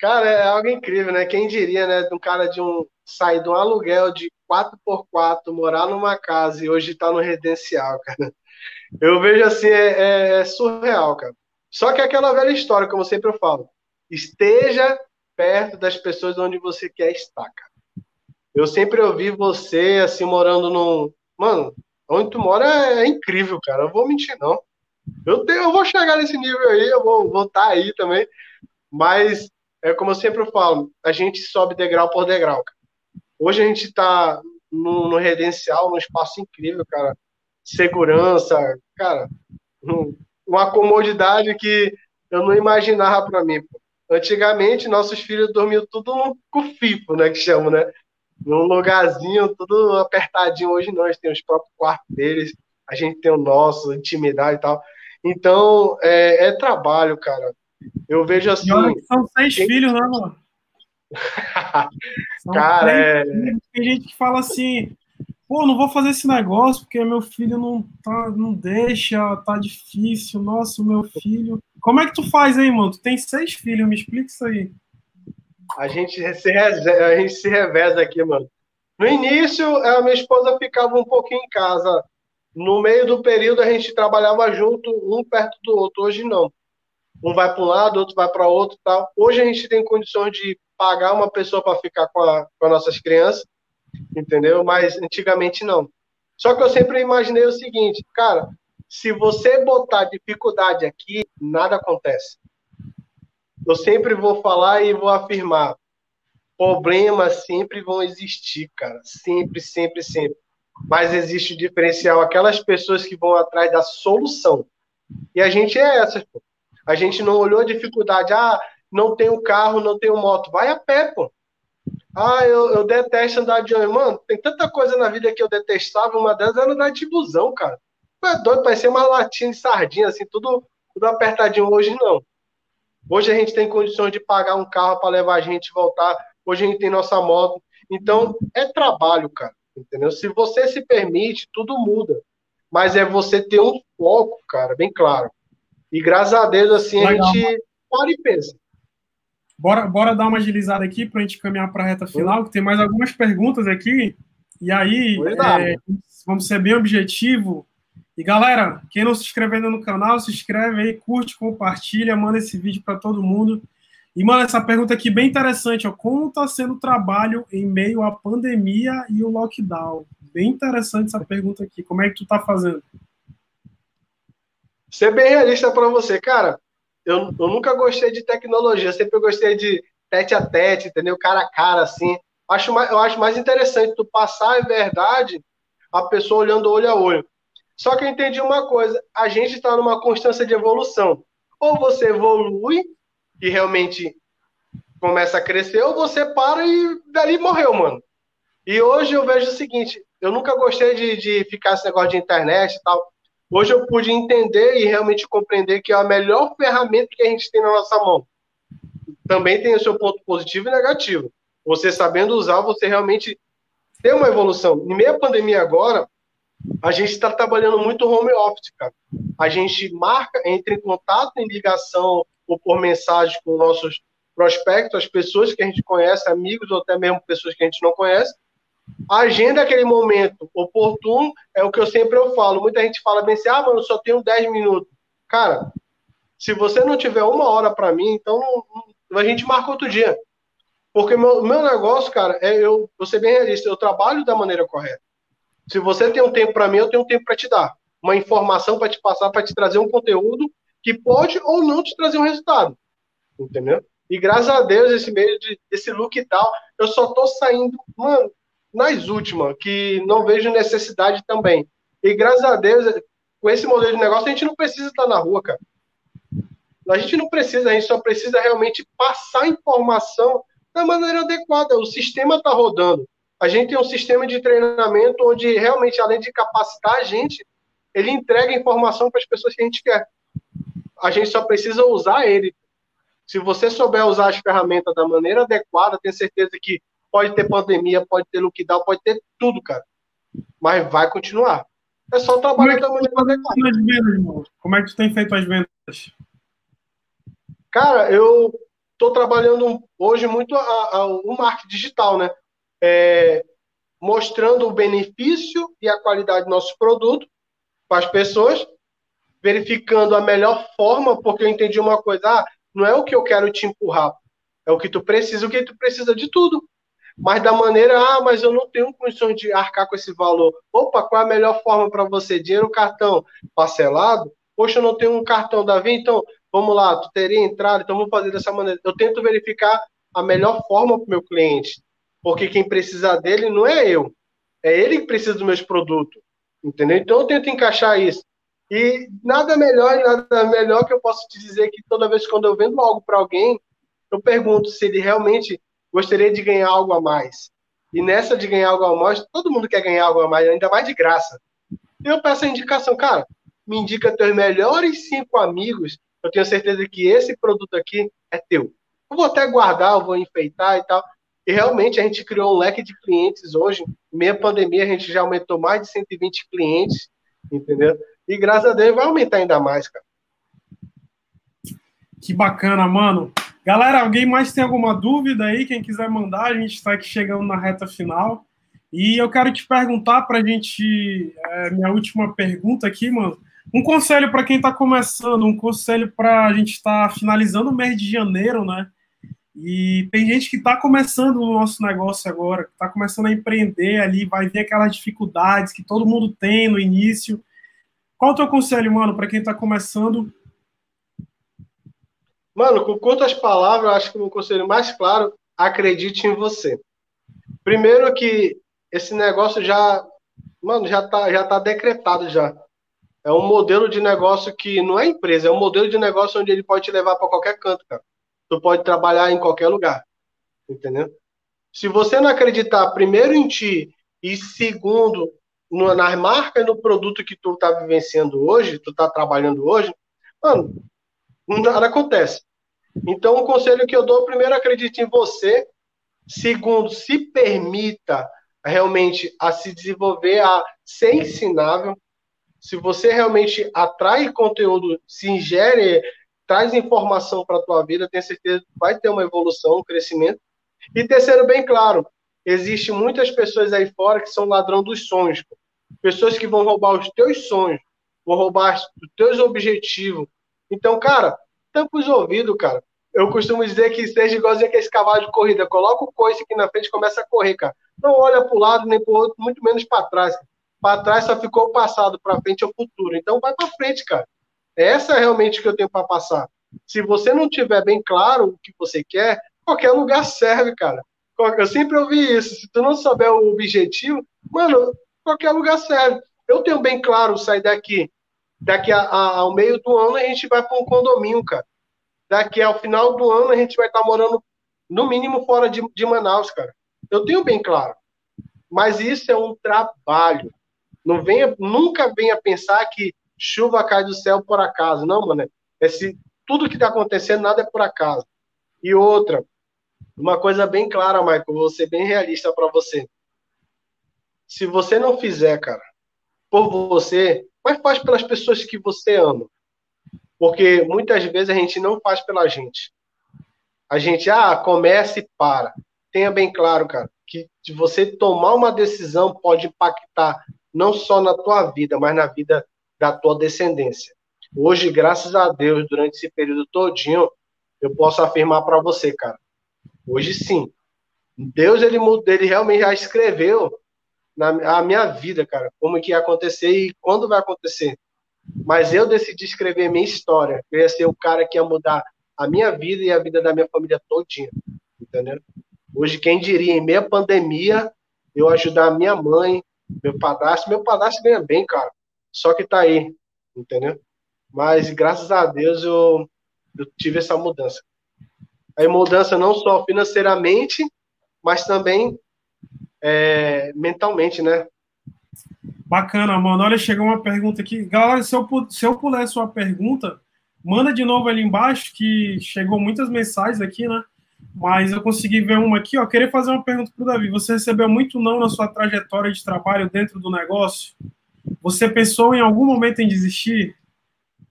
Cara, é algo incrível, né? Quem diria, né? De um cara de um sair de um aluguel de 4x4, morar numa casa e hoje tá no residencial, cara. Eu vejo assim, é, é, é, surreal, cara. Só que é aquela velha história, como sempre eu falo, esteja perto das pessoas onde você quer estar, cara. Eu sempre ouvi você, assim, morando num... Mano, onde tu mora é, é incrível, cara. Eu vou mentir, não. Eu, tenho, eu vou chegar nesse nível aí, eu vou estar tá aí também. Mas, é como eu sempre falo, a gente sobe degrau por degrau, cara. Hoje a gente está no, no Redencial, num espaço incrível, cara segurança, cara, uma comodidade que eu não imaginava para mim. Pô. Antigamente, nossos filhos dormiam tudo no cufifo, né, que chamam, né? Num lugarzinho, tudo apertadinho. Hoje nós temos os próprios quartos deles, a gente tem o nosso, intimidade e tal. Então, é, é trabalho, cara. Eu vejo assim. São seis filhos, né, mano? [laughs] cara, é... Tem gente que fala assim: pô, não vou fazer esse negócio porque meu filho não tá, não deixa, tá difícil. Nossa, o meu filho. Como é que tu faz aí, mano? Tu tem seis filhos, me explica isso aí. A gente se, a gente se reveza aqui, mano. No início, a minha esposa ficava um pouquinho em casa. No meio do período, a gente trabalhava junto, um perto do outro. Hoje, não. Um vai para um lado, outro vai para outro tal. Hoje, a gente tem condições de pagar uma pessoa para ficar com, a, com as nossas crianças, entendeu? Mas antigamente, não. Só que eu sempre imaginei o seguinte, cara, se você botar dificuldade aqui, nada acontece. Eu sempre vou falar e vou afirmar: problemas sempre vão existir, cara. Sempre, sempre, sempre. Mas existe o diferencial, aquelas pessoas que vão atrás da solução. E a gente é essa, pô. A gente não olhou a dificuldade, ah, não tenho carro, não tenho moto. Vai a pé, pô. Ah, eu, eu detesto andar de ônibus. Mano, tem tanta coisa na vida que eu detestava, uma delas era andar de busão, cara. É doido, parecia uma latinha de sardinha, assim, tudo, tudo apertadinho. Hoje não. Hoje a gente tem condições de pagar um carro para levar a gente e voltar. Hoje a gente tem nossa moto. Então, é trabalho, cara. Entendeu? Se você se permite, tudo muda. Mas é você ter um foco, cara, bem claro. E graças a Deus, assim, Legal. a gente para e pensa. Bora, bora dar uma agilizada aqui para a gente caminhar para a reta final, que tem mais algumas perguntas aqui. E aí, é, vamos ser bem objetivo. E galera, quem não se inscreveu ainda no canal, se inscreve aí, curte, compartilha, manda esse vídeo para todo mundo. E, mano, essa pergunta aqui bem interessante, ó. Como está sendo o trabalho em meio à pandemia e o lockdown? Bem interessante essa pergunta aqui. Como é que tu está fazendo? Ser bem realista para você, cara. Eu, eu nunca gostei de tecnologia, sempre gostei de tete a tete, entendeu? Cara a cara, assim. Acho mais, eu acho mais interessante tu passar a verdade a pessoa olhando olho a olho. Só que eu entendi uma coisa: a gente está numa constância de evolução. Ou você evolui e realmente começa a crescer, ou você para e dali morreu, mano. E hoje eu vejo o seguinte: eu nunca gostei de, de ficar esse negócio de internet e tal. Hoje eu pude entender e realmente compreender que é a melhor ferramenta que a gente tem na nossa mão. Também tem o seu ponto positivo e negativo. Você sabendo usar, você realmente tem uma evolução. Em meio à pandemia agora, a gente está trabalhando muito home office, cara. A gente marca, entra em contato, em ligação ou por mensagem com nossos prospectos, as pessoas que a gente conhece, amigos ou até mesmo pessoas que a gente não conhece. Agenda aquele momento oportuno é o que eu sempre eu falo. Muita gente fala bem assim, ah, mano, só tenho 10 minutos. Cara, se você não tiver uma hora para mim, então a gente marca outro dia. Porque meu, meu negócio, cara, é eu, vou ser bem realista, eu trabalho da maneira correta. Se você tem um tempo para mim, eu tenho um tempo para te dar. Uma informação para te passar, para te trazer um conteúdo que pode ou não te trazer um resultado. Entendeu? E graças a Deus, esse meio de, desse look e tal, eu só tô saindo, mano, nas últimas, que não vejo necessidade também. E graças a Deus, com esse modelo de negócio, a gente não precisa estar na rua, cara. A gente não precisa, a gente só precisa realmente passar informação da maneira adequada. O sistema está rodando a gente tem um sistema de treinamento onde realmente, além de capacitar a gente, ele entrega informação para as pessoas que a gente quer. A gente só precisa usar ele. Se você souber usar as ferramentas da maneira adequada, tenho certeza que pode ter pandemia, pode ter lockdown, pode ter tudo, cara. Mas vai continuar. É só trabalhar é da maneira adequada. Vendas, Como é que tu tem feito as vendas? Cara, eu estou trabalhando hoje muito a, a, o marketing digital, né? É, mostrando o benefício e a qualidade do nosso produto para as pessoas, verificando a melhor forma, porque eu entendi uma coisa, ah, não é o que eu quero te empurrar, é o que tu precisa, o que tu precisa de tudo. Mas da maneira, ah, mas eu não tenho condições de arcar com esse valor. Opa, qual é a melhor forma para você? Dinheiro cartão parcelado? Poxa, eu não tenho um cartão da Via, então vamos lá, tu teria entrado, então vamos fazer dessa maneira. Eu tento verificar a melhor forma para o meu cliente. Porque quem precisa dele não é eu. É ele que precisa dos meus produtos. Entendeu? Então eu tento encaixar isso. E nada melhor, nada melhor que eu posso te dizer que toda vez quando eu vendo algo para alguém, eu pergunto se ele realmente gostaria de ganhar algo a mais. E nessa de ganhar algo a mais, todo mundo quer ganhar algo a mais, ainda mais de graça. Eu peço a indicação, cara, me indica teus melhores cinco amigos, eu tenho certeza que esse produto aqui é teu. Eu vou até guardar, eu vou enfeitar e tal, e realmente a gente criou um leque de clientes hoje. Meia pandemia, a gente já aumentou mais de 120 clientes, entendeu? E graças a Deus vai aumentar ainda mais, cara. Que bacana, mano. Galera, alguém mais tem alguma dúvida aí? Quem quiser mandar, a gente está aqui chegando na reta final. E eu quero te perguntar para a gente, é, minha última pergunta aqui, mano. Um conselho para quem está começando, um conselho para a gente estar tá finalizando o mês de janeiro, né? E tem gente que está começando no nosso negócio agora, que está começando a empreender ali, vai ver aquelas dificuldades que todo mundo tem no início. Qual o teu conselho, mano, para quem está começando? Mano, com quantas palavras, acho que o conselho mais claro, acredite em você. Primeiro que esse negócio já, mano, já tá, já tá decretado já. É um modelo de negócio que não é empresa, é um modelo de negócio onde ele pode te levar para qualquer canto, cara. Tu pode trabalhar em qualquer lugar. Entendeu? Se você não acreditar primeiro em ti e segundo no, nas marcas e no produto que tu tá vivenciando hoje, tu tá trabalhando hoje, mano, nada acontece. Então, o conselho que eu dou, primeiro, acredite em você. Segundo, se permita realmente a se desenvolver, a ser ensinável. Se você realmente atrai conteúdo, se ingere, traz informação para a tua vida, tenho certeza que vai ter uma evolução, um crescimento. E terceiro, bem claro, existe muitas pessoas aí fora que são ladrão dos sonhos. Pessoas que vão roubar os teus sonhos, vão roubar os teus objetivos. Então, cara, tampa os ouvidos, cara. Eu costumo dizer que seja igualzinho que esse cavalo de corrida. Coloca o coice aqui na frente e começa a correr, cara. Não olha para o lado nem para o outro, muito menos para trás. Para trás só ficou o passado, para frente é o futuro. Então vai para frente, cara. Essa é realmente que eu tenho para passar. Se você não tiver bem claro o que você quer, qualquer lugar serve, cara. Eu sempre ouvi isso. Se tu não souber o objetivo, mano, qualquer lugar serve. Eu tenho bem claro sair daqui. Daqui a, a, ao meio do ano a gente vai para um condomínio, cara. Daqui ao final do ano a gente vai estar tá morando, no mínimo, fora de, de Manaus, cara. Eu tenho bem claro. Mas isso é um trabalho. Não venha, nunca venha pensar que chuva cai do céu por acaso. Não, mano. Esse, tudo que está acontecendo, nada é por acaso. E outra, uma coisa bem clara, Michael, vou ser bem realista para você. Se você não fizer, cara, por você, mas faz pelas pessoas que você ama. Porque muitas vezes a gente não faz pela gente. A gente, ah, começa e para tenha bem claro, cara, que de você tomar uma decisão pode impactar não só na tua vida, mas na vida da tua descendência. Hoje, graças a Deus, durante esse período todinho, eu posso afirmar para você, cara. Hoje sim. Deus ele ele realmente já escreveu na a minha vida, cara, como que ia acontecer e quando vai acontecer. Mas eu decidi escrever minha história. Eu ia ser o cara que ia mudar a minha vida e a vida da minha família todinha, entendeu? Hoje, quem diria, em meia pandemia, eu ajudar a minha mãe, meu padrasto. Meu padrasto ganha bem, cara. Só que tá aí, entendeu? Mas graças a Deus eu, eu tive essa mudança. Aí mudança não só financeiramente, mas também é, mentalmente, né? Bacana, mano. Olha, chegou uma pergunta aqui. Galera, se eu, se eu puder a sua pergunta, manda de novo ali embaixo, que chegou muitas mensagens aqui, né? mas eu consegui ver uma aqui. Ó, queria fazer uma pergunta para o Davi. Você recebeu muito não na sua trajetória de trabalho dentro do negócio? Você pensou em algum momento em desistir?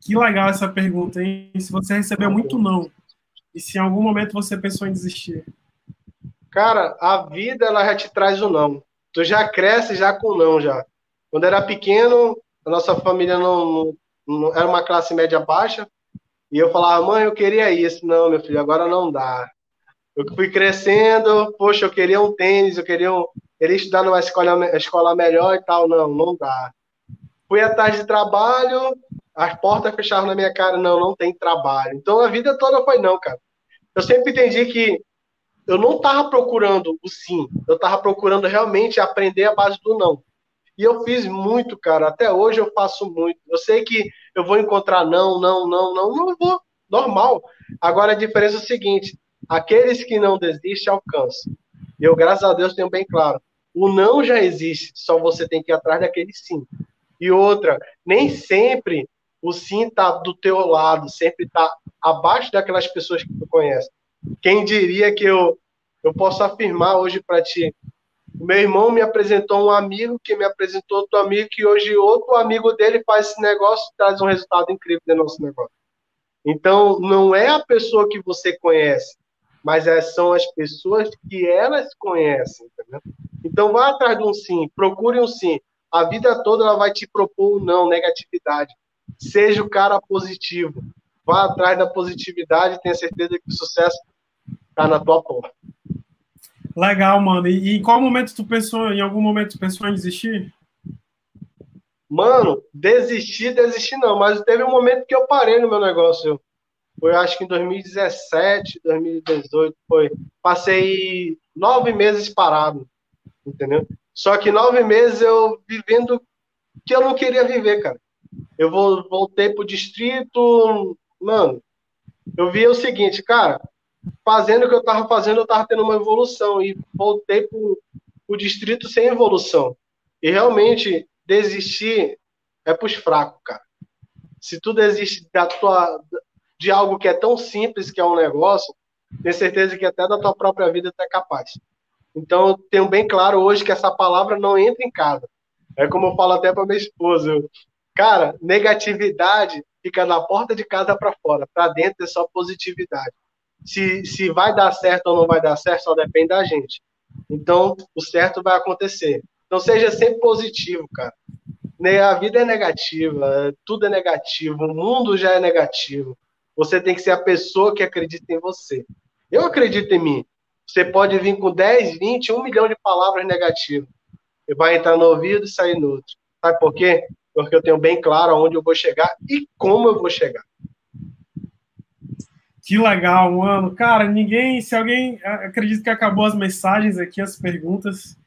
Que legal essa pergunta, hein? Se você recebeu muito não, e se em algum momento você pensou em desistir? Cara, a vida ela já te traz o não. Tu já cresce já com não já. Quando era pequeno, a nossa família não, não, não era uma classe média baixa, e eu falava, mãe, eu queria isso. Não, meu filho, agora não dá. Eu fui crescendo, poxa, eu queria um tênis, eu queria, um, queria estudar numa escola, escola melhor e tal. Não, não dá. Fui atrás de trabalho, as portas fechavam na minha cara, não, não tem trabalho. Então a vida toda foi não, cara. Eu sempre entendi que eu não estava procurando o sim, eu estava procurando realmente aprender a base do não. E eu fiz muito, cara. Até hoje eu faço muito. Eu sei que eu vou encontrar não, não, não, não, não vou. Normal. Agora a diferença é o seguinte: Aqueles que não desistem alcançam. Eu, graças a Deus, tenho bem claro. O não já existe, só você tem que ir atrás daquele sim. E outra, nem sempre o sim está do teu lado, sempre está abaixo daquelas pessoas que tu conhece. Quem diria que eu, eu posso afirmar hoje para ti? Meu irmão me apresentou um amigo que me apresentou outro amigo que hoje outro amigo dele faz esse negócio e traz um resultado incrível do nosso negócio. Então, não é a pessoa que você conhece, mas é, são as pessoas que elas conhecem, entendeu? Então, vá atrás de um sim, procure um sim. A vida toda ela vai te propor um não, negatividade. Seja o cara positivo. Vá atrás da positividade e tenha certeza que o sucesso está na tua porta. Legal, mano. E, em qual momento tu pensou, em algum momento tu pensou em desistir? Mano, desistir, desistir não, mas teve um momento que eu parei no meu negócio. Foi acho que em 2017, 2018, foi. Passei nove meses parado, entendeu? Só que nove meses eu vivendo que eu não queria viver, cara. Eu voltei pro distrito, mano. Eu vi o seguinte, cara, fazendo o que eu tava fazendo, eu tava tendo uma evolução e voltei pro, pro distrito sem evolução. E realmente desistir é pros fracos, cara. Se tu desiste da tua, de algo que é tão simples que é um negócio, tenho certeza que até da tua própria vida tu é capaz. Então, eu tenho bem claro hoje que essa palavra não entra em casa. É como eu falo até para minha esposa. Eu, cara, negatividade fica da porta de casa para fora. Para dentro é só positividade. Se, se vai dar certo ou não vai dar certo, só depende da gente. Então, o certo vai acontecer. Então, seja sempre positivo, cara. A vida é negativa, tudo é negativo, o mundo já é negativo. Você tem que ser a pessoa que acredita em você. Eu acredito em mim. Você pode vir com 10, 20, 1 milhão de palavras negativas. E vai entrar no ouvido e sair no outro. Sabe por quê? Porque eu tenho bem claro aonde eu vou chegar e como eu vou chegar. Que legal, mano. Cara, ninguém, se alguém acredita que acabou as mensagens aqui, as perguntas.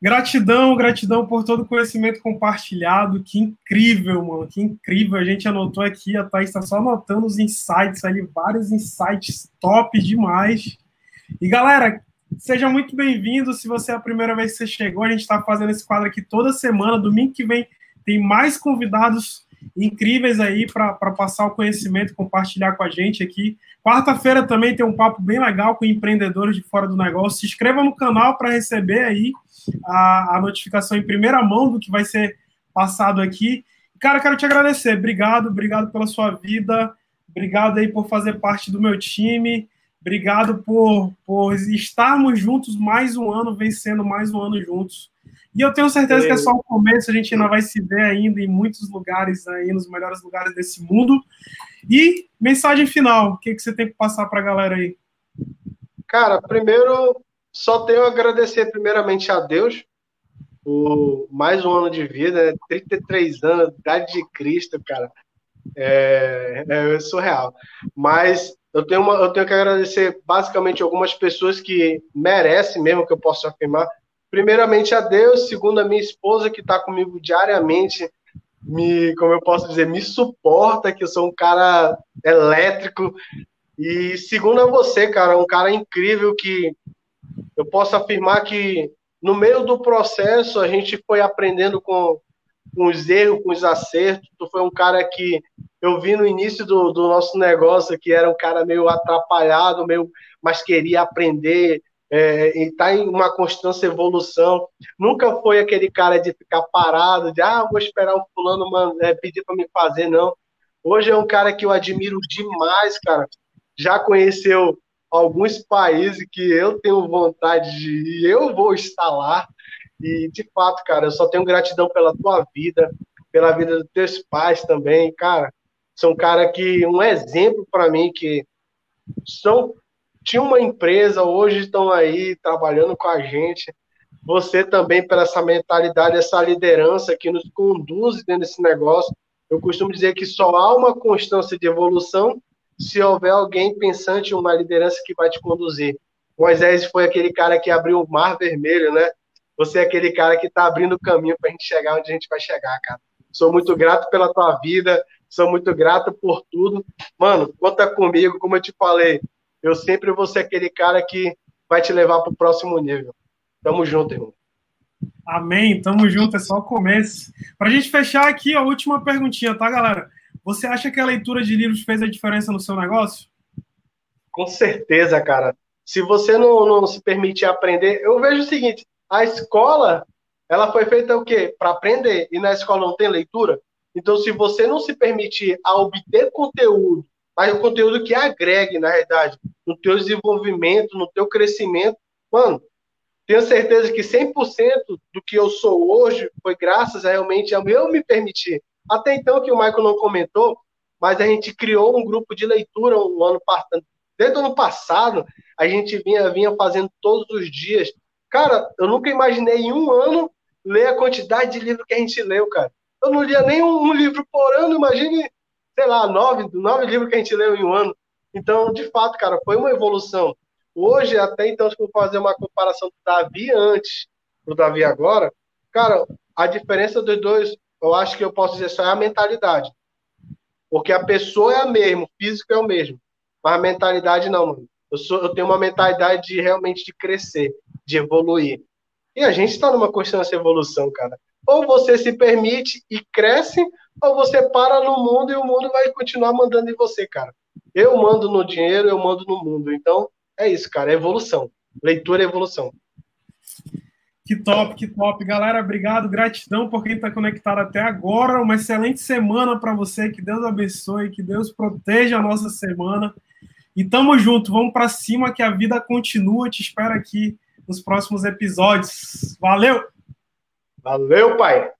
Gratidão, gratidão por todo o conhecimento compartilhado. Que incrível, mano. Que incrível. A gente anotou aqui, a Thaís está só anotando os insights ali, vários insights top demais. E galera, seja muito bem-vindo. Se você é a primeira vez que você chegou, a gente está fazendo esse quadro aqui toda semana. Domingo que vem tem mais convidados incríveis aí para passar o conhecimento, compartilhar com a gente aqui. Quarta-feira também tem um papo bem legal com empreendedores de fora do negócio. Se inscreva no canal para receber aí a, a notificação em primeira mão do que vai ser passado aqui. Cara, quero te agradecer. Obrigado, obrigado pela sua vida. Obrigado aí por fazer parte do meu time. Obrigado por, por estarmos juntos mais um ano, vencendo mais um ano juntos. E eu tenho certeza que é só o começo, a gente ainda vai se ver ainda em muitos lugares aí, nos melhores lugares desse mundo. E mensagem final, o que, que você tem que passar para a galera aí? Cara, primeiro, só tenho a agradecer primeiramente a Deus por mais um ano de vida, né? 33 anos, idade de Cristo, cara. É, é surreal. Mas eu tenho, uma, eu tenho que agradecer basicamente algumas pessoas que merecem mesmo, que eu posso afirmar. Primeiramente a Deus, segundo a minha esposa, que está comigo diariamente, me, como eu posso dizer, me suporta, que eu sou um cara elétrico. E segundo a você, cara, um cara incrível que eu posso afirmar que no meio do processo a gente foi aprendendo com, com os erros, com os acertos. Tu foi um cara que eu vi no início do, do nosso negócio que era um cara meio atrapalhado, meio, mas queria aprender, é, e está em uma constante evolução. Nunca foi aquele cara de ficar parado, de ah, vou esperar o fulano mano, é, pedir para me fazer, não. Hoje é um cara que eu admiro demais, cara. Já conheceu alguns países que eu tenho vontade de ir, eu vou estar lá. E, de fato, cara, eu só tenho gratidão pela tua vida, pela vida dos teus pais também, cara. São cara que, um exemplo para mim, que são tinha uma empresa, hoje estão aí trabalhando com a gente. Você também, pela essa mentalidade, essa liderança que nos conduz dentro desse negócio. Eu costumo dizer que só há uma constância de evolução se houver alguém pensante, uma liderança que vai te conduzir. Moisés foi aquele cara que abriu o mar vermelho, né? Você é aquele cara que está abrindo o caminho para a gente chegar onde a gente vai chegar, cara. Sou muito grato pela tua vida, sou muito grato por tudo. Mano, conta comigo, como eu te falei, eu sempre vou ser aquele cara que vai te levar para o próximo nível. Tamo junto, irmão. Amém, tamo junto, é só o começo. Para a gente fechar aqui, a última perguntinha, tá, galera? Você acha que a leitura de livros fez a diferença no seu negócio? Com certeza, cara. Se você não, não se permitir aprender, eu vejo o seguinte: a escola, ela foi feita o quê? Para aprender. E na escola não tem leitura. Então, se você não se permitir a obter conteúdo mas o conteúdo que agregue, na realidade, no teu desenvolvimento, no teu crescimento. Mano, tenho certeza que 100% do que eu sou hoje foi graças a realmente a eu me permitir. Até então, que o Michael não comentou, mas a gente criou um grupo de leitura um ano passado. Desde o ano passado, a gente vinha, vinha fazendo todos os dias. Cara, eu nunca imaginei em um ano ler a quantidade de livro que a gente leu, cara. Eu não lia nem um, livro por ano, imagine, sei lá, nove, nove livros que a gente leu em um ano. Então, de fato, cara, foi uma evolução. Hoje, até então, se eu fazer uma comparação do Davi antes do Davi agora, cara, a diferença dos dois, eu acho que eu posso dizer só é a mentalidade. Porque a pessoa é a mesma, o físico é o mesmo. Mas a mentalidade não, mano. Eu, sou, eu tenho uma mentalidade de realmente de crescer, de evoluir. E a gente está numa constante evolução, cara. Ou você se permite e cresce, ou você para no mundo e o mundo vai continuar mandando em você, cara. Eu mando no dinheiro, eu mando no mundo. Então, é isso, cara. É evolução. Leitura é evolução. Que top, que top. Galera, obrigado, gratidão por quem está conectado até agora. Uma excelente semana para você. Que Deus abençoe, que Deus proteja a nossa semana. E tamo junto, vamos para cima que a vida continua. Te espero aqui nos próximos episódios. Valeu! Valeu, pai!